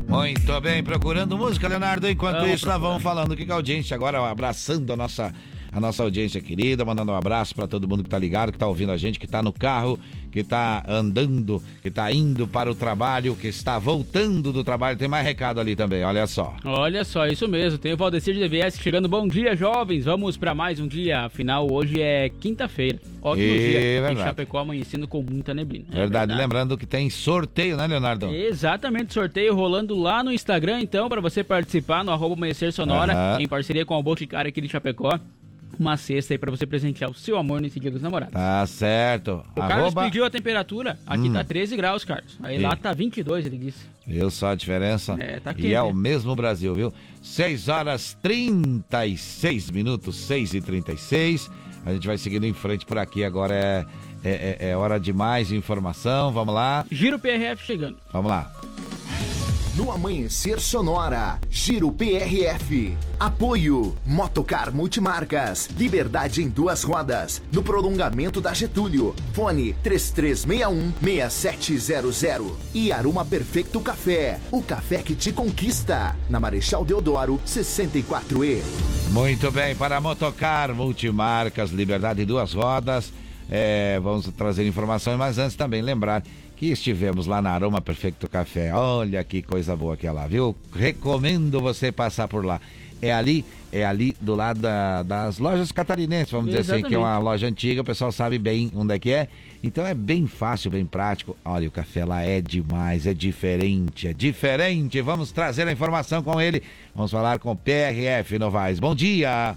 Muito bem, procurando música, Leonardo. Enquanto Vamos isso, nós procurar. vamos falando aqui com a audiência agora, abraçando a nossa, a nossa audiência querida, mandando um abraço para todo mundo que tá ligado, que tá ouvindo a gente, que tá no carro, que tá andando, que tá indo para o trabalho, que está voltando do trabalho. Tem mais recado ali também, olha só. Olha só, isso mesmo. Tem o Valdecir de DVS chegando. Bom dia, jovens. Vamos para mais um dia. Afinal, hoje é quinta-feira. Ótimo É dia. verdade. Em Chapecó amanhecendo com muita neblina. É verdade. lembrando que tem sorteio, né, Leonardo? Exatamente, sorteio rolando lá no Instagram, então, para você participar no arroba Amanhecer Sonora, Aham. em parceria com o Boticário aqui de Chapecó. Uma cesta aí pra você presentear o seu amor nesse dia dos namorados. Tá certo. O Carlos Arroba... pediu a temperatura, aqui Hum. tá 13 graus, Carlos. Aí Sim. lá tá 22, ele disse. Viu só a diferença? É, tá E quente, é o né? mesmo Brasil, viu? 6 horas 36 minutos, 6 e 36. A gente vai seguindo em frente por aqui. Agora é, é, é, é hora de mais informação. Vamos lá. Giro PRF chegando. Vamos lá. No Amanhecer Sonora, Giro PRF. Apoio Motocar Multimarcas. Liberdade em duas rodas. No prolongamento da Getúlio. Fone 3361-6700. E Aruma Perfeito Café. O café que te conquista. Na Marechal Deodoro, 64E. Muito bem, para Motocar Multimarcas, Liberdade em duas rodas. É, vamos trazer informações, mas antes também lembrar que estivemos lá na Aroma Perfeito Café. Olha que coisa boa que é lá, viu? Recomendo você passar por lá. É ali, é ali do lado da, das lojas catarinenses, vamos Exatamente. dizer assim, que é uma loja antiga, o pessoal sabe bem onde é que é. Então é bem fácil, bem prático. Olha, o café lá é demais, é diferente, é diferente. Vamos trazer a informação com ele. Vamos falar com o PRF Novaes. Bom dia!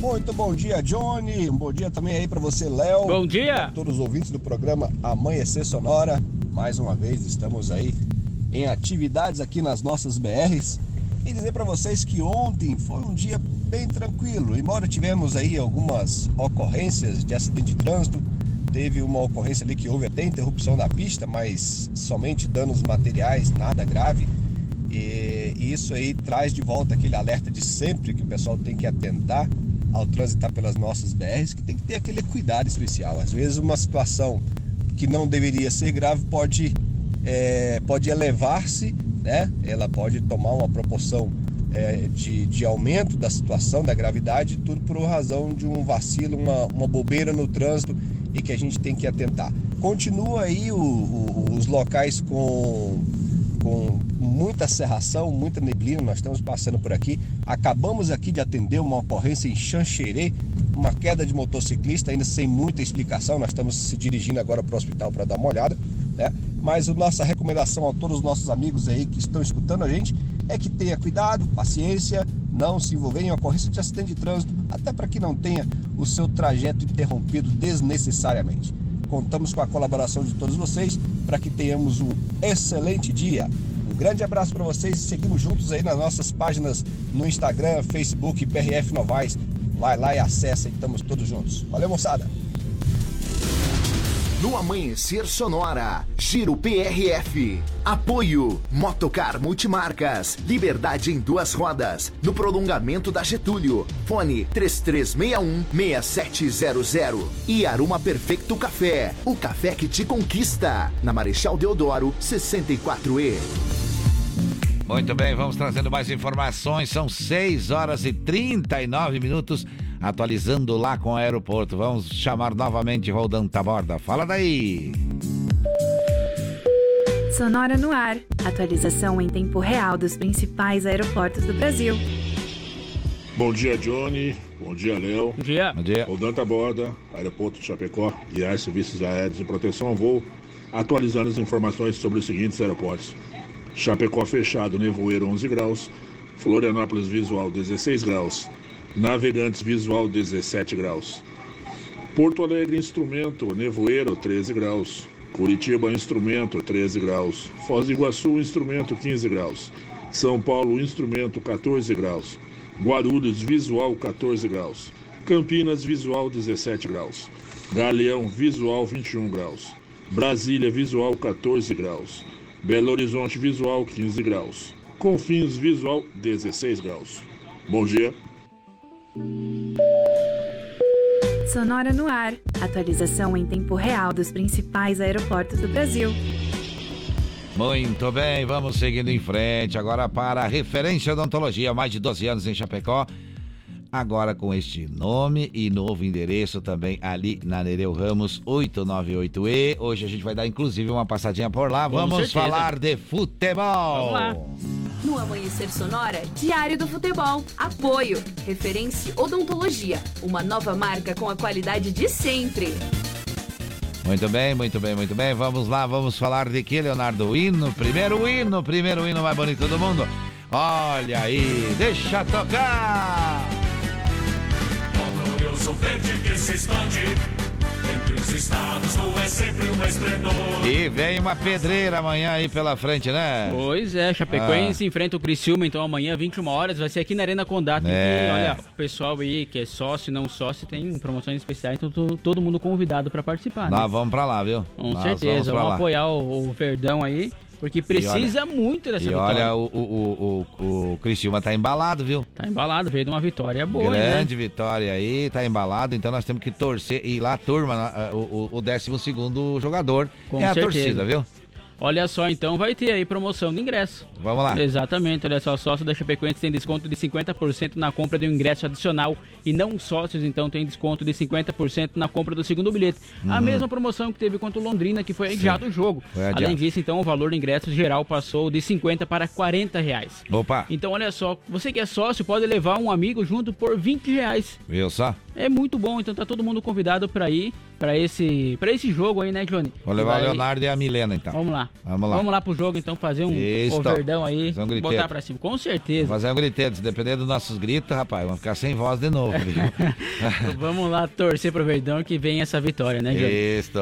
Muito bom dia, Johnny. Um bom dia também aí para você, Léo. Bom dia. Todos os ouvintes do programa Amanhecer Sonora. Mais uma vez estamos aí em atividades aqui nas nossas BRs. E dizer para vocês que ontem foi um dia bem tranquilo. Embora tivemos aí algumas ocorrências de acidente de trânsito, teve uma ocorrência ali que houve até interrupção da pista, mas somente danos materiais, nada grave. E isso aí traz de volta aquele alerta de sempre que o pessoal tem que atentar ao transitar pelas nossas BRs, que tem que ter aquele cuidado especial. Às vezes uma situação que não deveria ser grave pode, é, pode elevar-se, né? ela pode tomar uma proporção é, de, de aumento da situação, da gravidade, tudo por razão de um vacilo, uma, uma bobeira no trânsito e que a gente tem que atentar. Continua aí o, o, os locais com com muita serração, muita neblina, nós estamos passando por aqui. Acabamos aqui de atender uma ocorrência em Xanxerê, uma queda de motociclista, ainda sem muita explicação. Nós estamos se dirigindo agora para o hospital para dar uma olhada, né? Mas a nossa recomendação a todos os nossos amigos aí que estão escutando a gente é que tenha cuidado, paciência, não se envolver em ocorrência de acidente de trânsito, até para que não tenha o seu trajeto interrompido desnecessariamente. Contamos com a colaboração de todos vocês para que tenhamos um excelente dia. Um grande abraço para vocês e seguimos juntos aí nas nossas páginas no Instagram, Facebook, PRF Novais. Vai lá e acessa e estamos todos juntos. Valeu, moçada! No Amanhecer Sonora, Giro PRF. Apoio Motocar Multimarcas. Liberdade em duas rodas. No prolongamento da Getúlio. Fone 3361-6700. E Aruma Perfeito Café. O café que te conquista. Na Marechal Deodoro, 64E. Muito bem, vamos trazendo mais informações. São 6 horas e 39 minutos atualizando lá com o aeroporto. Vamos chamar novamente Roldan Taborda. Fala daí! Sonora no ar. Atualização em tempo real dos principais aeroportos do Brasil. Bom dia, Johnny. Bom dia, Léo. Bom dia. Bom dia. Roldan Taborda, Aeroporto de Chapecó, guiar serviços aéreos de proteção ao voo, atualizando as informações sobre os seguintes aeroportos. Chapecó fechado, nevoeiro 11 graus. Florianópolis visual 16 graus. Navegantes Visual 17 graus. Porto Alegre Instrumento Nevoeiro 13 graus. Curitiba Instrumento 13 graus. Foz do Iguaçu Instrumento 15 graus. São Paulo Instrumento 14 graus. Guarulhos Visual 14 graus. Campinas Visual 17 graus. Galeão Visual 21 graus. Brasília Visual 14 graus. Belo Horizonte Visual 15 graus. Confins Visual 16 graus. Bom dia. Sonora no ar. Atualização em tempo real dos principais aeroportos do Brasil. Muito bem, vamos seguindo em frente. Agora para a referência odontologia, mais de 12 anos em Chapecó. Agora com este nome e novo endereço também ali na Nereu Ramos 898E. Hoje a gente vai dar inclusive uma passadinha por lá. Com vamos certeza. falar de futebol. Vamos lá. No Amanhecer Sonora, Diário do Futebol. Apoio. Referência Odontologia. Uma nova marca com a qualidade de sempre. Muito bem, muito bem, muito bem. Vamos lá, vamos falar de que, Leonardo? O hino, primeiro hino, primeiro hino mais bonito do mundo. Olha aí, deixa tocar! Verde que se expande Entre os estados, ou é sempre um esplendor. E vem uma pedreira amanhã aí pela frente, né? Pois é, Chapecoense Ah. enfrenta o Criciúma, então amanhã, 21 horas, vai ser aqui na Arena Condado. É. E, olha, o pessoal aí que é sócio não sócio tem promoções especiais, então to- todo mundo convidado para participar. né? Vamos pra lá, viu? Com Nós certeza, vamos, lá. apoiar o, o Verdão aí, porque precisa muito dessa E vitória. olha, o, o, o, o, Criciúma tá embalado, viu? Tá embalado, veio de uma vitória boa, Grande né? vitória aí, tá embalado, então nós temos que torcer. E lá, a turma, a- o, o, o 12 segundo jogador Com é a certeza. torcida, viu? Olha só, então vai ter aí promoção de ingresso. Vamos lá. Exatamente, olha só, sócio da Chapecoense tem desconto de 50% na compra de um ingresso adicional e não sócios, então tem desconto de 50% na compra do segundo bilhete. A Uhum. mesma promoção que teve contra o Londrina, que foi adiado o jogo. Além disso, então, o valor do ingresso geral passou de 50 para 40 reais. Opa, Então, olha só, você que é sócio pode levar um amigo junto por 20 reais. viu só? É muito bom, então tá todo mundo convidado para ir para esse, pra esse jogo aí, né, Johnny? Vou levar Vai- o Leonardo e a Milena, então. Vamos lá. Vamos lá. Vamos lá pro jogo, então, fazer um Isso. o verdão aí, Fazer um griteiro. botar pra cima. Com certeza. Fazer um griteiro, se depender dos nossos gritos, rapaz, vamos ficar sem voz de novo? Vamos lá torcer pro Verdão que vem essa vitória, né, Johnny? Isso.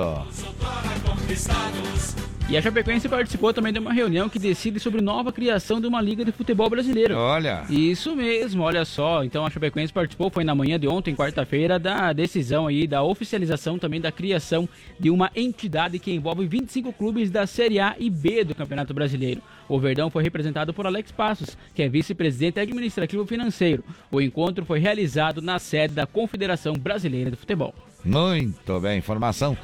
E a Chapecoense participou também de uma reunião que decide sobre nova criação de uma liga de futebol brasileiro. Olha. Isso mesmo, olha só. Então a Chapecoense participou, foi na manhã de ontem, quarta-feira, da decisão aí, da oficialização também da criação de uma entidade que envolve 25 clubes da Série A e B do Campeonato Brasileiro. O Verdão foi representado por Alex Passos, que é vice-presidente administrativo financeiro. O encontro foi realizado na sede da Confederação Brasileira de Futebol. Muito bem, informação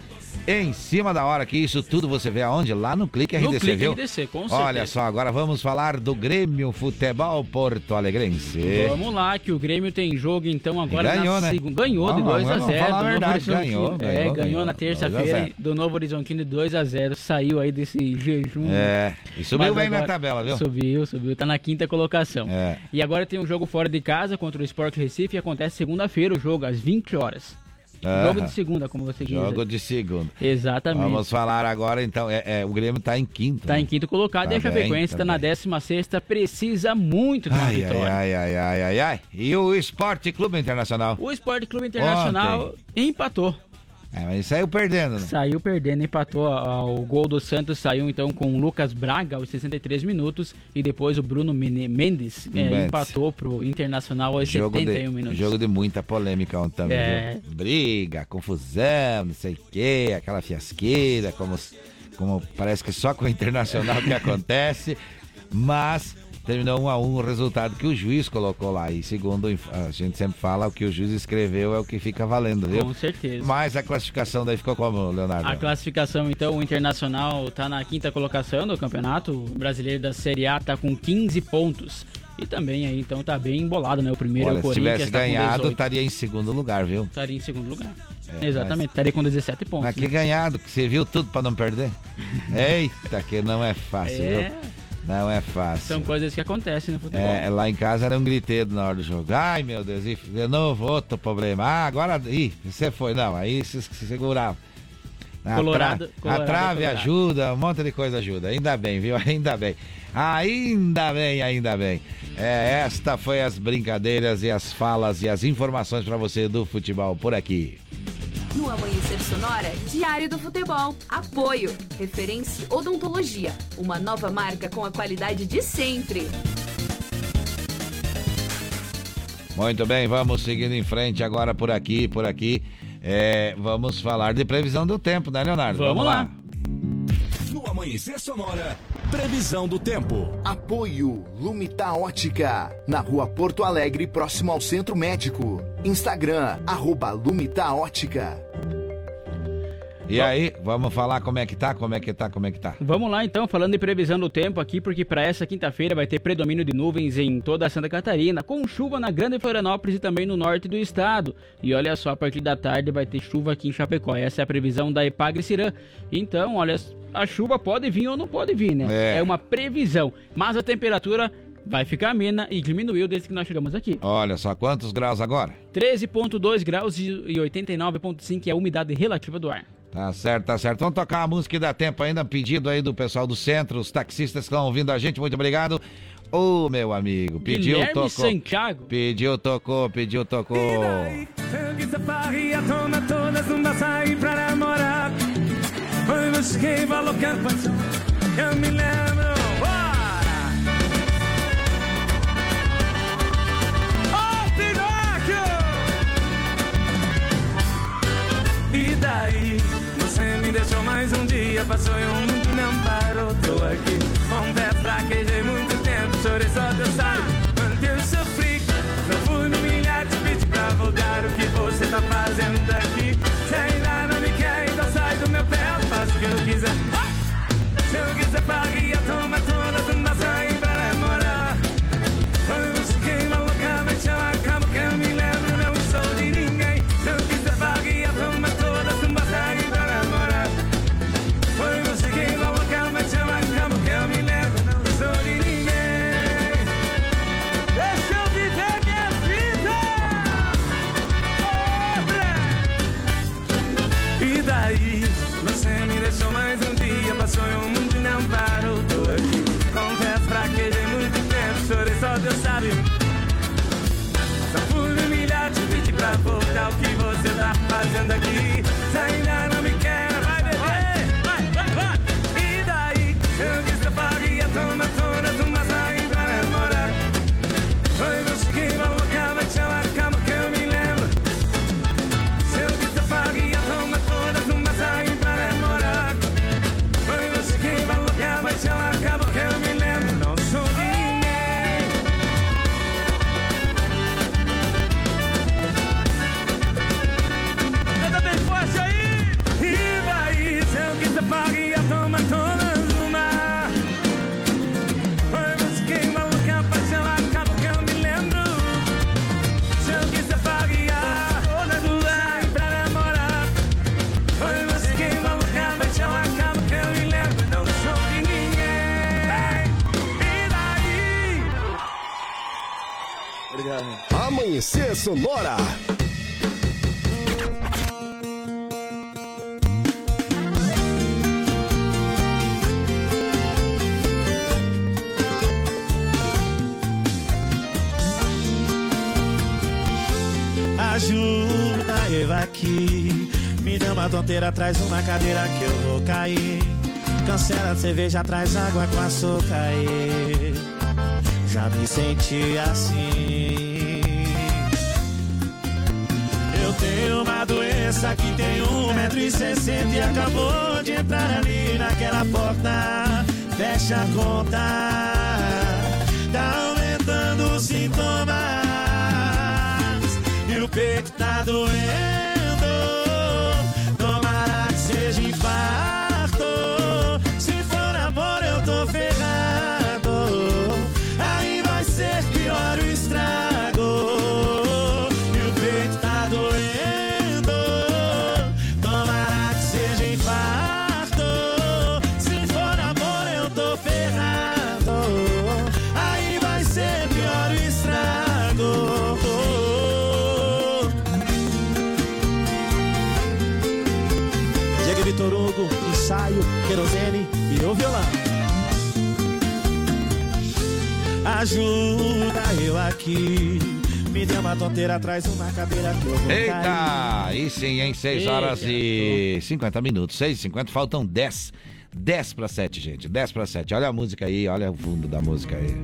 em cima da hora, que isso tudo você vê aonde? Lá no Clique RDC, No Clique viu? RDC, com Olha certeza. só, agora vamos falar do Grêmio Futebol Porto Alegrense. Vamos lá, que o Grêmio tem jogo então agora ganhou, na né? segunda. Ganhou de Vamos, 2 a vamos 0 falar a do Novo verdade, Horizontino. ganhou, É, ganhou, ganhou, ganhou. na 2 a terça-feira 0. do Novo Horizontino de 2 a 0 Saiu aí desse jejum. É, e subiu bem na tabela, viu? Subiu, subiu, tá na quinta colocação. É. E agora tem um jogo fora de casa contra o Sport Recife acontece segunda-feira o jogo, às 20 horas. Jogo de segunda, como você Jogo dizer. de segundo. Exatamente. Vamos falar agora, então, é, é, o Grêmio tá em quinto. Tá né? em quinto colocado Tá e a Chapecoense bem, tá, na 16 precisa muito de uma Ai, vitória. ai, ai, ai, ai, ai. E o Esporte Clube Internacional? O Esporte Clube Internacional empatou. É, mas saiu perdendo, né? Saiu perdendo, empatou. O gol do Santos saiu então com o Lucas Braga aos 63 minutos e depois o Bruno Mendes Mendes. empatou pro Internacional aos Jogo 71 de, minutos. jogo de muita polêmica ontem também, É. Briga, confusão, não sei o quê, aquela fiasqueira, como, como parece que só com o Internacional que acontece, mas terminou um a um o resultado que o juiz colocou lá. E segundo a gente sempre fala, o que o juiz escreveu é o que fica valendo, viu? Com certeza. Mas a classificação daí ficou como, Leonardo? A classificação, então, o Internacional está na quinta colocação do campeonato brasileiro da Série A, tá com 15 pontos. E também aí, então, tá bem embolado, né? O primeiro é Olha, o se Corinthians, tivesse tá ganhado, 18. estaria em segundo lugar, viu? Estaria em segundo lugar. É, Exatamente, estaria com 17 pontos. Mas que né? ganhado, que você viu tudo pra não perder. Eita, que não é fácil, É. viu? Não é fácil. São coisas que acontecem no futebol. É, lá em casa era um griteiro na hora do jogo. Ai, meu Deus, e de novo outro problema. Ah, agora. Ih, você foi. Não, aí se, se segurava. A Colorado- tra- Colorado a é trave Colorado. ajuda, um monte de coisa ajuda. Ainda bem, viu? Ainda bem. Ainda bem, ainda bem. É, esta foi as brincadeiras e as falas e as informações pra você do futebol por aqui. No Amanhecer Sonora, Diário do Futebol. Apoio. Referência Odontologia. Uma nova marca com a qualidade de sempre. Muito bem, vamos seguindo em frente agora por aqui, por aqui. É, vamos falar de previsão do tempo, né, Leonardo? Vamos lá. No Amanhecer Sonora, previsão do tempo. Apoio Lumita Ótica, na rua Porto Alegre, próximo ao Centro Médico. Instagram, arroba Lumita Ótica. E aí, vamos falar como é que tá, como é que tá, como é que tá. Vamos lá então, falando de previsão do tempo aqui, porque para essa quinta-feira vai ter predomínio de nuvens em toda a Santa Catarina, com chuva na Grande Florianópolis e também no norte do estado. E olha só, a partir da tarde vai ter chuva aqui em Chapecó. Essa é a previsão da Epagre Cirã. Então, olha, a chuva pode vir ou não pode vir, né? É. É uma previsão, mas a temperatura vai ficar amena e diminuiu desde que nós chegamos aqui. Olha só, quantos graus agora? 13,2 graus e e 89,5 é a umidade relativa do ar. Tá certo, tá certo. Vamos tocar a música que dá tempo ainda, pedido aí do pessoal do centro, os taxistas que estão ouvindo a gente, muito obrigado. Ô, meu amigo, pediu, Guilherme tocou. Santiago. Pediu, tocou, pediu, tocou. Tangue quiser Foi você quem falou que era eu me lembro. Bora! Ô, Pinóquio! E daí? Você me deixou mais um dia, passou e um mundo não parou. Tô aqui, confesso, fraquejei muito tempo, chorei só Deus sabe. Quanto eu sofri, não fui me humilhar, te pedi pra voltar. O que você tá fazendo aqui? Faço o que pra voltar. O que você tá fazendo aqui? Amanhecer Sonora. Ajuda eu aqui. Me dá uma tonteira, traz uma cadeira que eu vou cair. Cancela a cerveja, traz água com açúcar. aí. Já me senti assim. Tenho uma doença que tem um metro e sessenta e acabou de entrar ali naquela porta. Fecha a conta, tá aumentando os sintomas e o peito tá doendo. Ajuda eu aqui. Me dê uma tonteira, traz uma cadeira que eu vou Eita! cair. Aí sim, hein? 6 horas e 50 minutos. 6 e 50, faltam 10. 10 para 7, gente. 10 para 7. Olha a música aí, olha o fundo da música aí.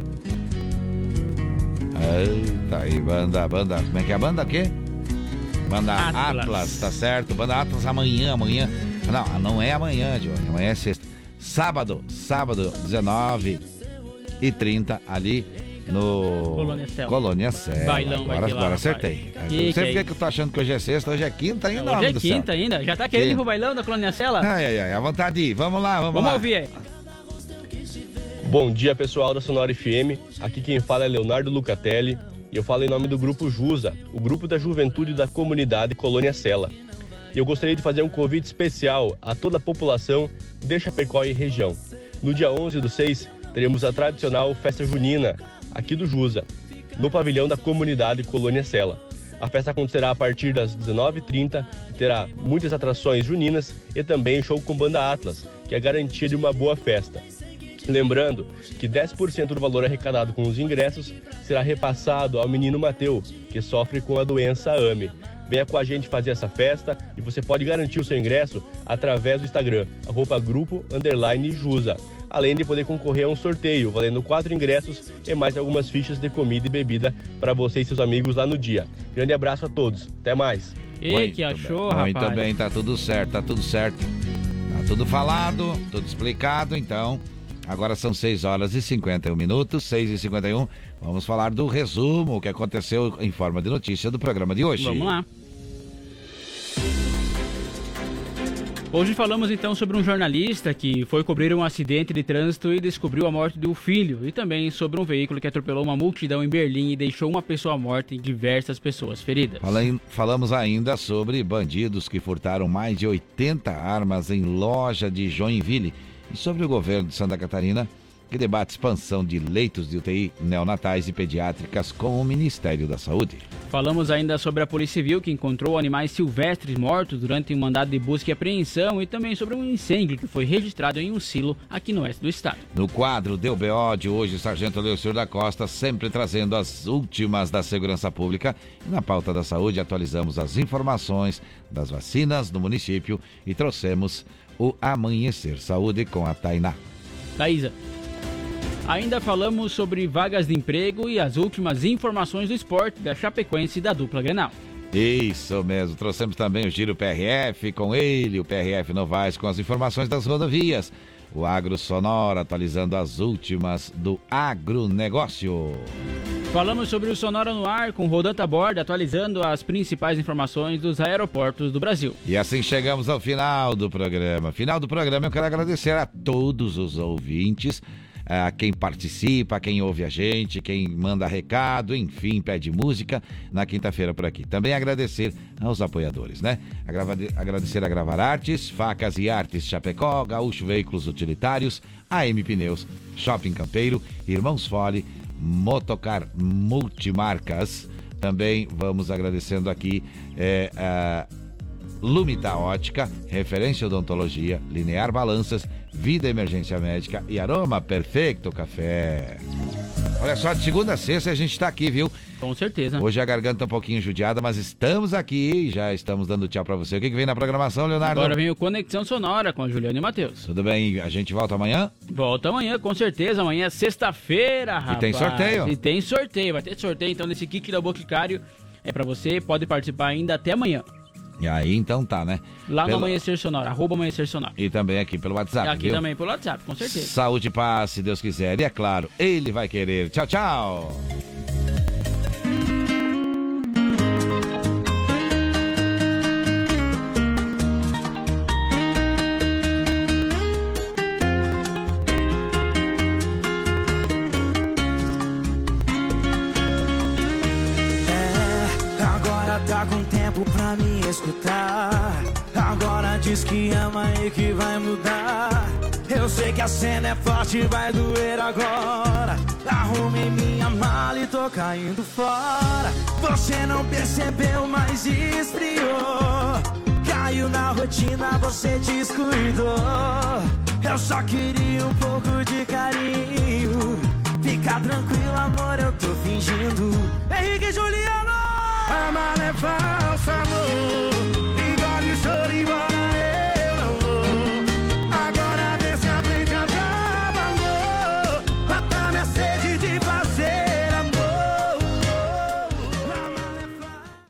Eita aí, banda, banda. Como é que é a banda o quê? Banda Atlas. Atlas. tá certo? Banda Atlas amanhã, amanhã. Não, não é amanhã, Johnny. Amanhã é sexta. Sábado, sábado, 19 e 30 ali no Colônia Cela. Colônia Cela. Bailão vai agora, ter lá, agora acertei. Que Eu que sei é que eu tô achando que hoje é sexta, hoje é quinta ainda. Hoje é quinta ainda. Já tá querendo Que- ir pro bailão da Colônia Cela? Ai, ai, ai, à vontade de ir. Vamos lá, vamos, Vamos lá. ouvir aí. Bom dia, pessoal da Sonora FM. Aqui quem fala é Leonardo Lucatelli e eu falo em nome do Grupo Jusa, o grupo da juventude da comunidade Colônia Sela. E eu gostaria de fazer um convite especial a toda a população de Chapecó e região. No dia 11 do 6, teremos a tradicional festa junina, aqui do Jusa, no pavilhão da comunidade Colônia Sela. A festa acontecerá a partir das 19h30 e terá muitas atrações juninas e também show com banda Atlas, que é garantia de uma boa festa. Lembrando que 10% do valor arrecadado com os ingressos será repassado ao menino Mateu, que sofre com a doença AME. Venha com a gente fazer essa festa e você pode garantir o seu ingresso através do Instagram, arroba grupo underline Jusa. Além de poder concorrer a um sorteio, valendo quatro ingressos e mais algumas fichas de comida e bebida para você e seus amigos lá no dia. Grande abraço a todos. Até mais. E que achou, bem. rapaz? Muito bem, tá tudo certo, tá tudo certo. Tá tudo falado, tudo explicado, então. Agora são 6 horas e 51 minutos, 6 e 51. Vamos falar do resumo, o que aconteceu em forma de notícia do programa de hoje. Vamos lá. Hoje falamos então sobre um jornalista que foi cobrir um acidente de trânsito e descobriu a morte do filho, e também sobre um veículo que atropelou uma multidão em Berlim e deixou uma pessoa morta e diversas pessoas feridas. Falamos ainda sobre bandidos que furtaram mais de 80 armas em loja de Joinville e sobre o governo de Santa Catarina que debate expansão de leitos de UTI neonatais e pediátricas com o Ministério da Saúde. Falamos ainda sobre a Polícia Civil que encontrou animais silvestres mortos durante um mandado de busca e apreensão e também sobre um incêndio que foi registrado em um silo aqui no oeste do estado. No quadro Deu BO de hoje, Sargento Leocir da Costa sempre trazendo as últimas da segurança pública e na pauta da saúde atualizamos as informações das vacinas no município e trouxemos o Amanhecer Saúde com a Tainá. Thaisa, Ainda falamos sobre vagas de emprego e as últimas informações do esporte da Chapecoense e da dupla Grenal. Isso mesmo, trouxemos também o Giro PRF com ele, o PRF Novaes com as informações das rodovias. O Agro Sonora atualizando as últimas do agronegócio. Falamos sobre o Sonora no ar com Rodanta Borda atualizando as principais informações dos aeroportos do Brasil. E assim chegamos ao final do programa. Final do programa eu quero agradecer a todos os ouvintes a quem participa, quem ouve a gente, quem manda recado, enfim, pede música na quinta-feira por aqui. Também agradecer aos apoiadores, né? Agradecer a Gravar Artes, Facas e Artes Chapecó, Gaúcho Veículos Utilitários, AM Pneus, Shopping Campeiro, Irmãos Fole, Motocar Multimarcas. Também vamos agradecendo aqui é, a Lumita Ótica, Referência Odontologia, Linear Balanças, Vida Emergência Médica e Aroma Perfeito Café. Olha só, de segunda a sexta a gente está aqui, viu? Com certeza. Hoje a garganta tá um pouquinho judiada, mas estamos aqui e já estamos dando tchau para você. O que, que vem na programação, Leonardo? Agora vem o Conexão Sonora com a Juliana e Matheus. Tudo bem, a gente volta amanhã? Volta amanhã, com certeza. Amanhã é sexta-feira, rapaz. E tem sorteio. E tem sorteio, vai ter sorteio então desse kit da Boticário. É para você, pode participar ainda até amanhã. E aí, então tá, né? Lá pelo... no Amanhecer Sonora, arroba Amanhecer Sonora. E também aqui pelo WhatsApp, Aqui viu? também pelo WhatsApp, com certeza. Saúde e paz, se Deus quiser. E é claro, Ele vai querer. Tchau, tchau! Escutar. Agora diz que ama e que vai mudar. Eu sei que a cena é forte, vai doer agora. Arrumei minha mala e tô caindo fora. Você não percebeu, mas esfriou. Caiu na rotina, você descuidou. Eu só queria um pouco de carinho. Fica tranquilo, amor, eu tô fingindo. Henrique e permanece en salud.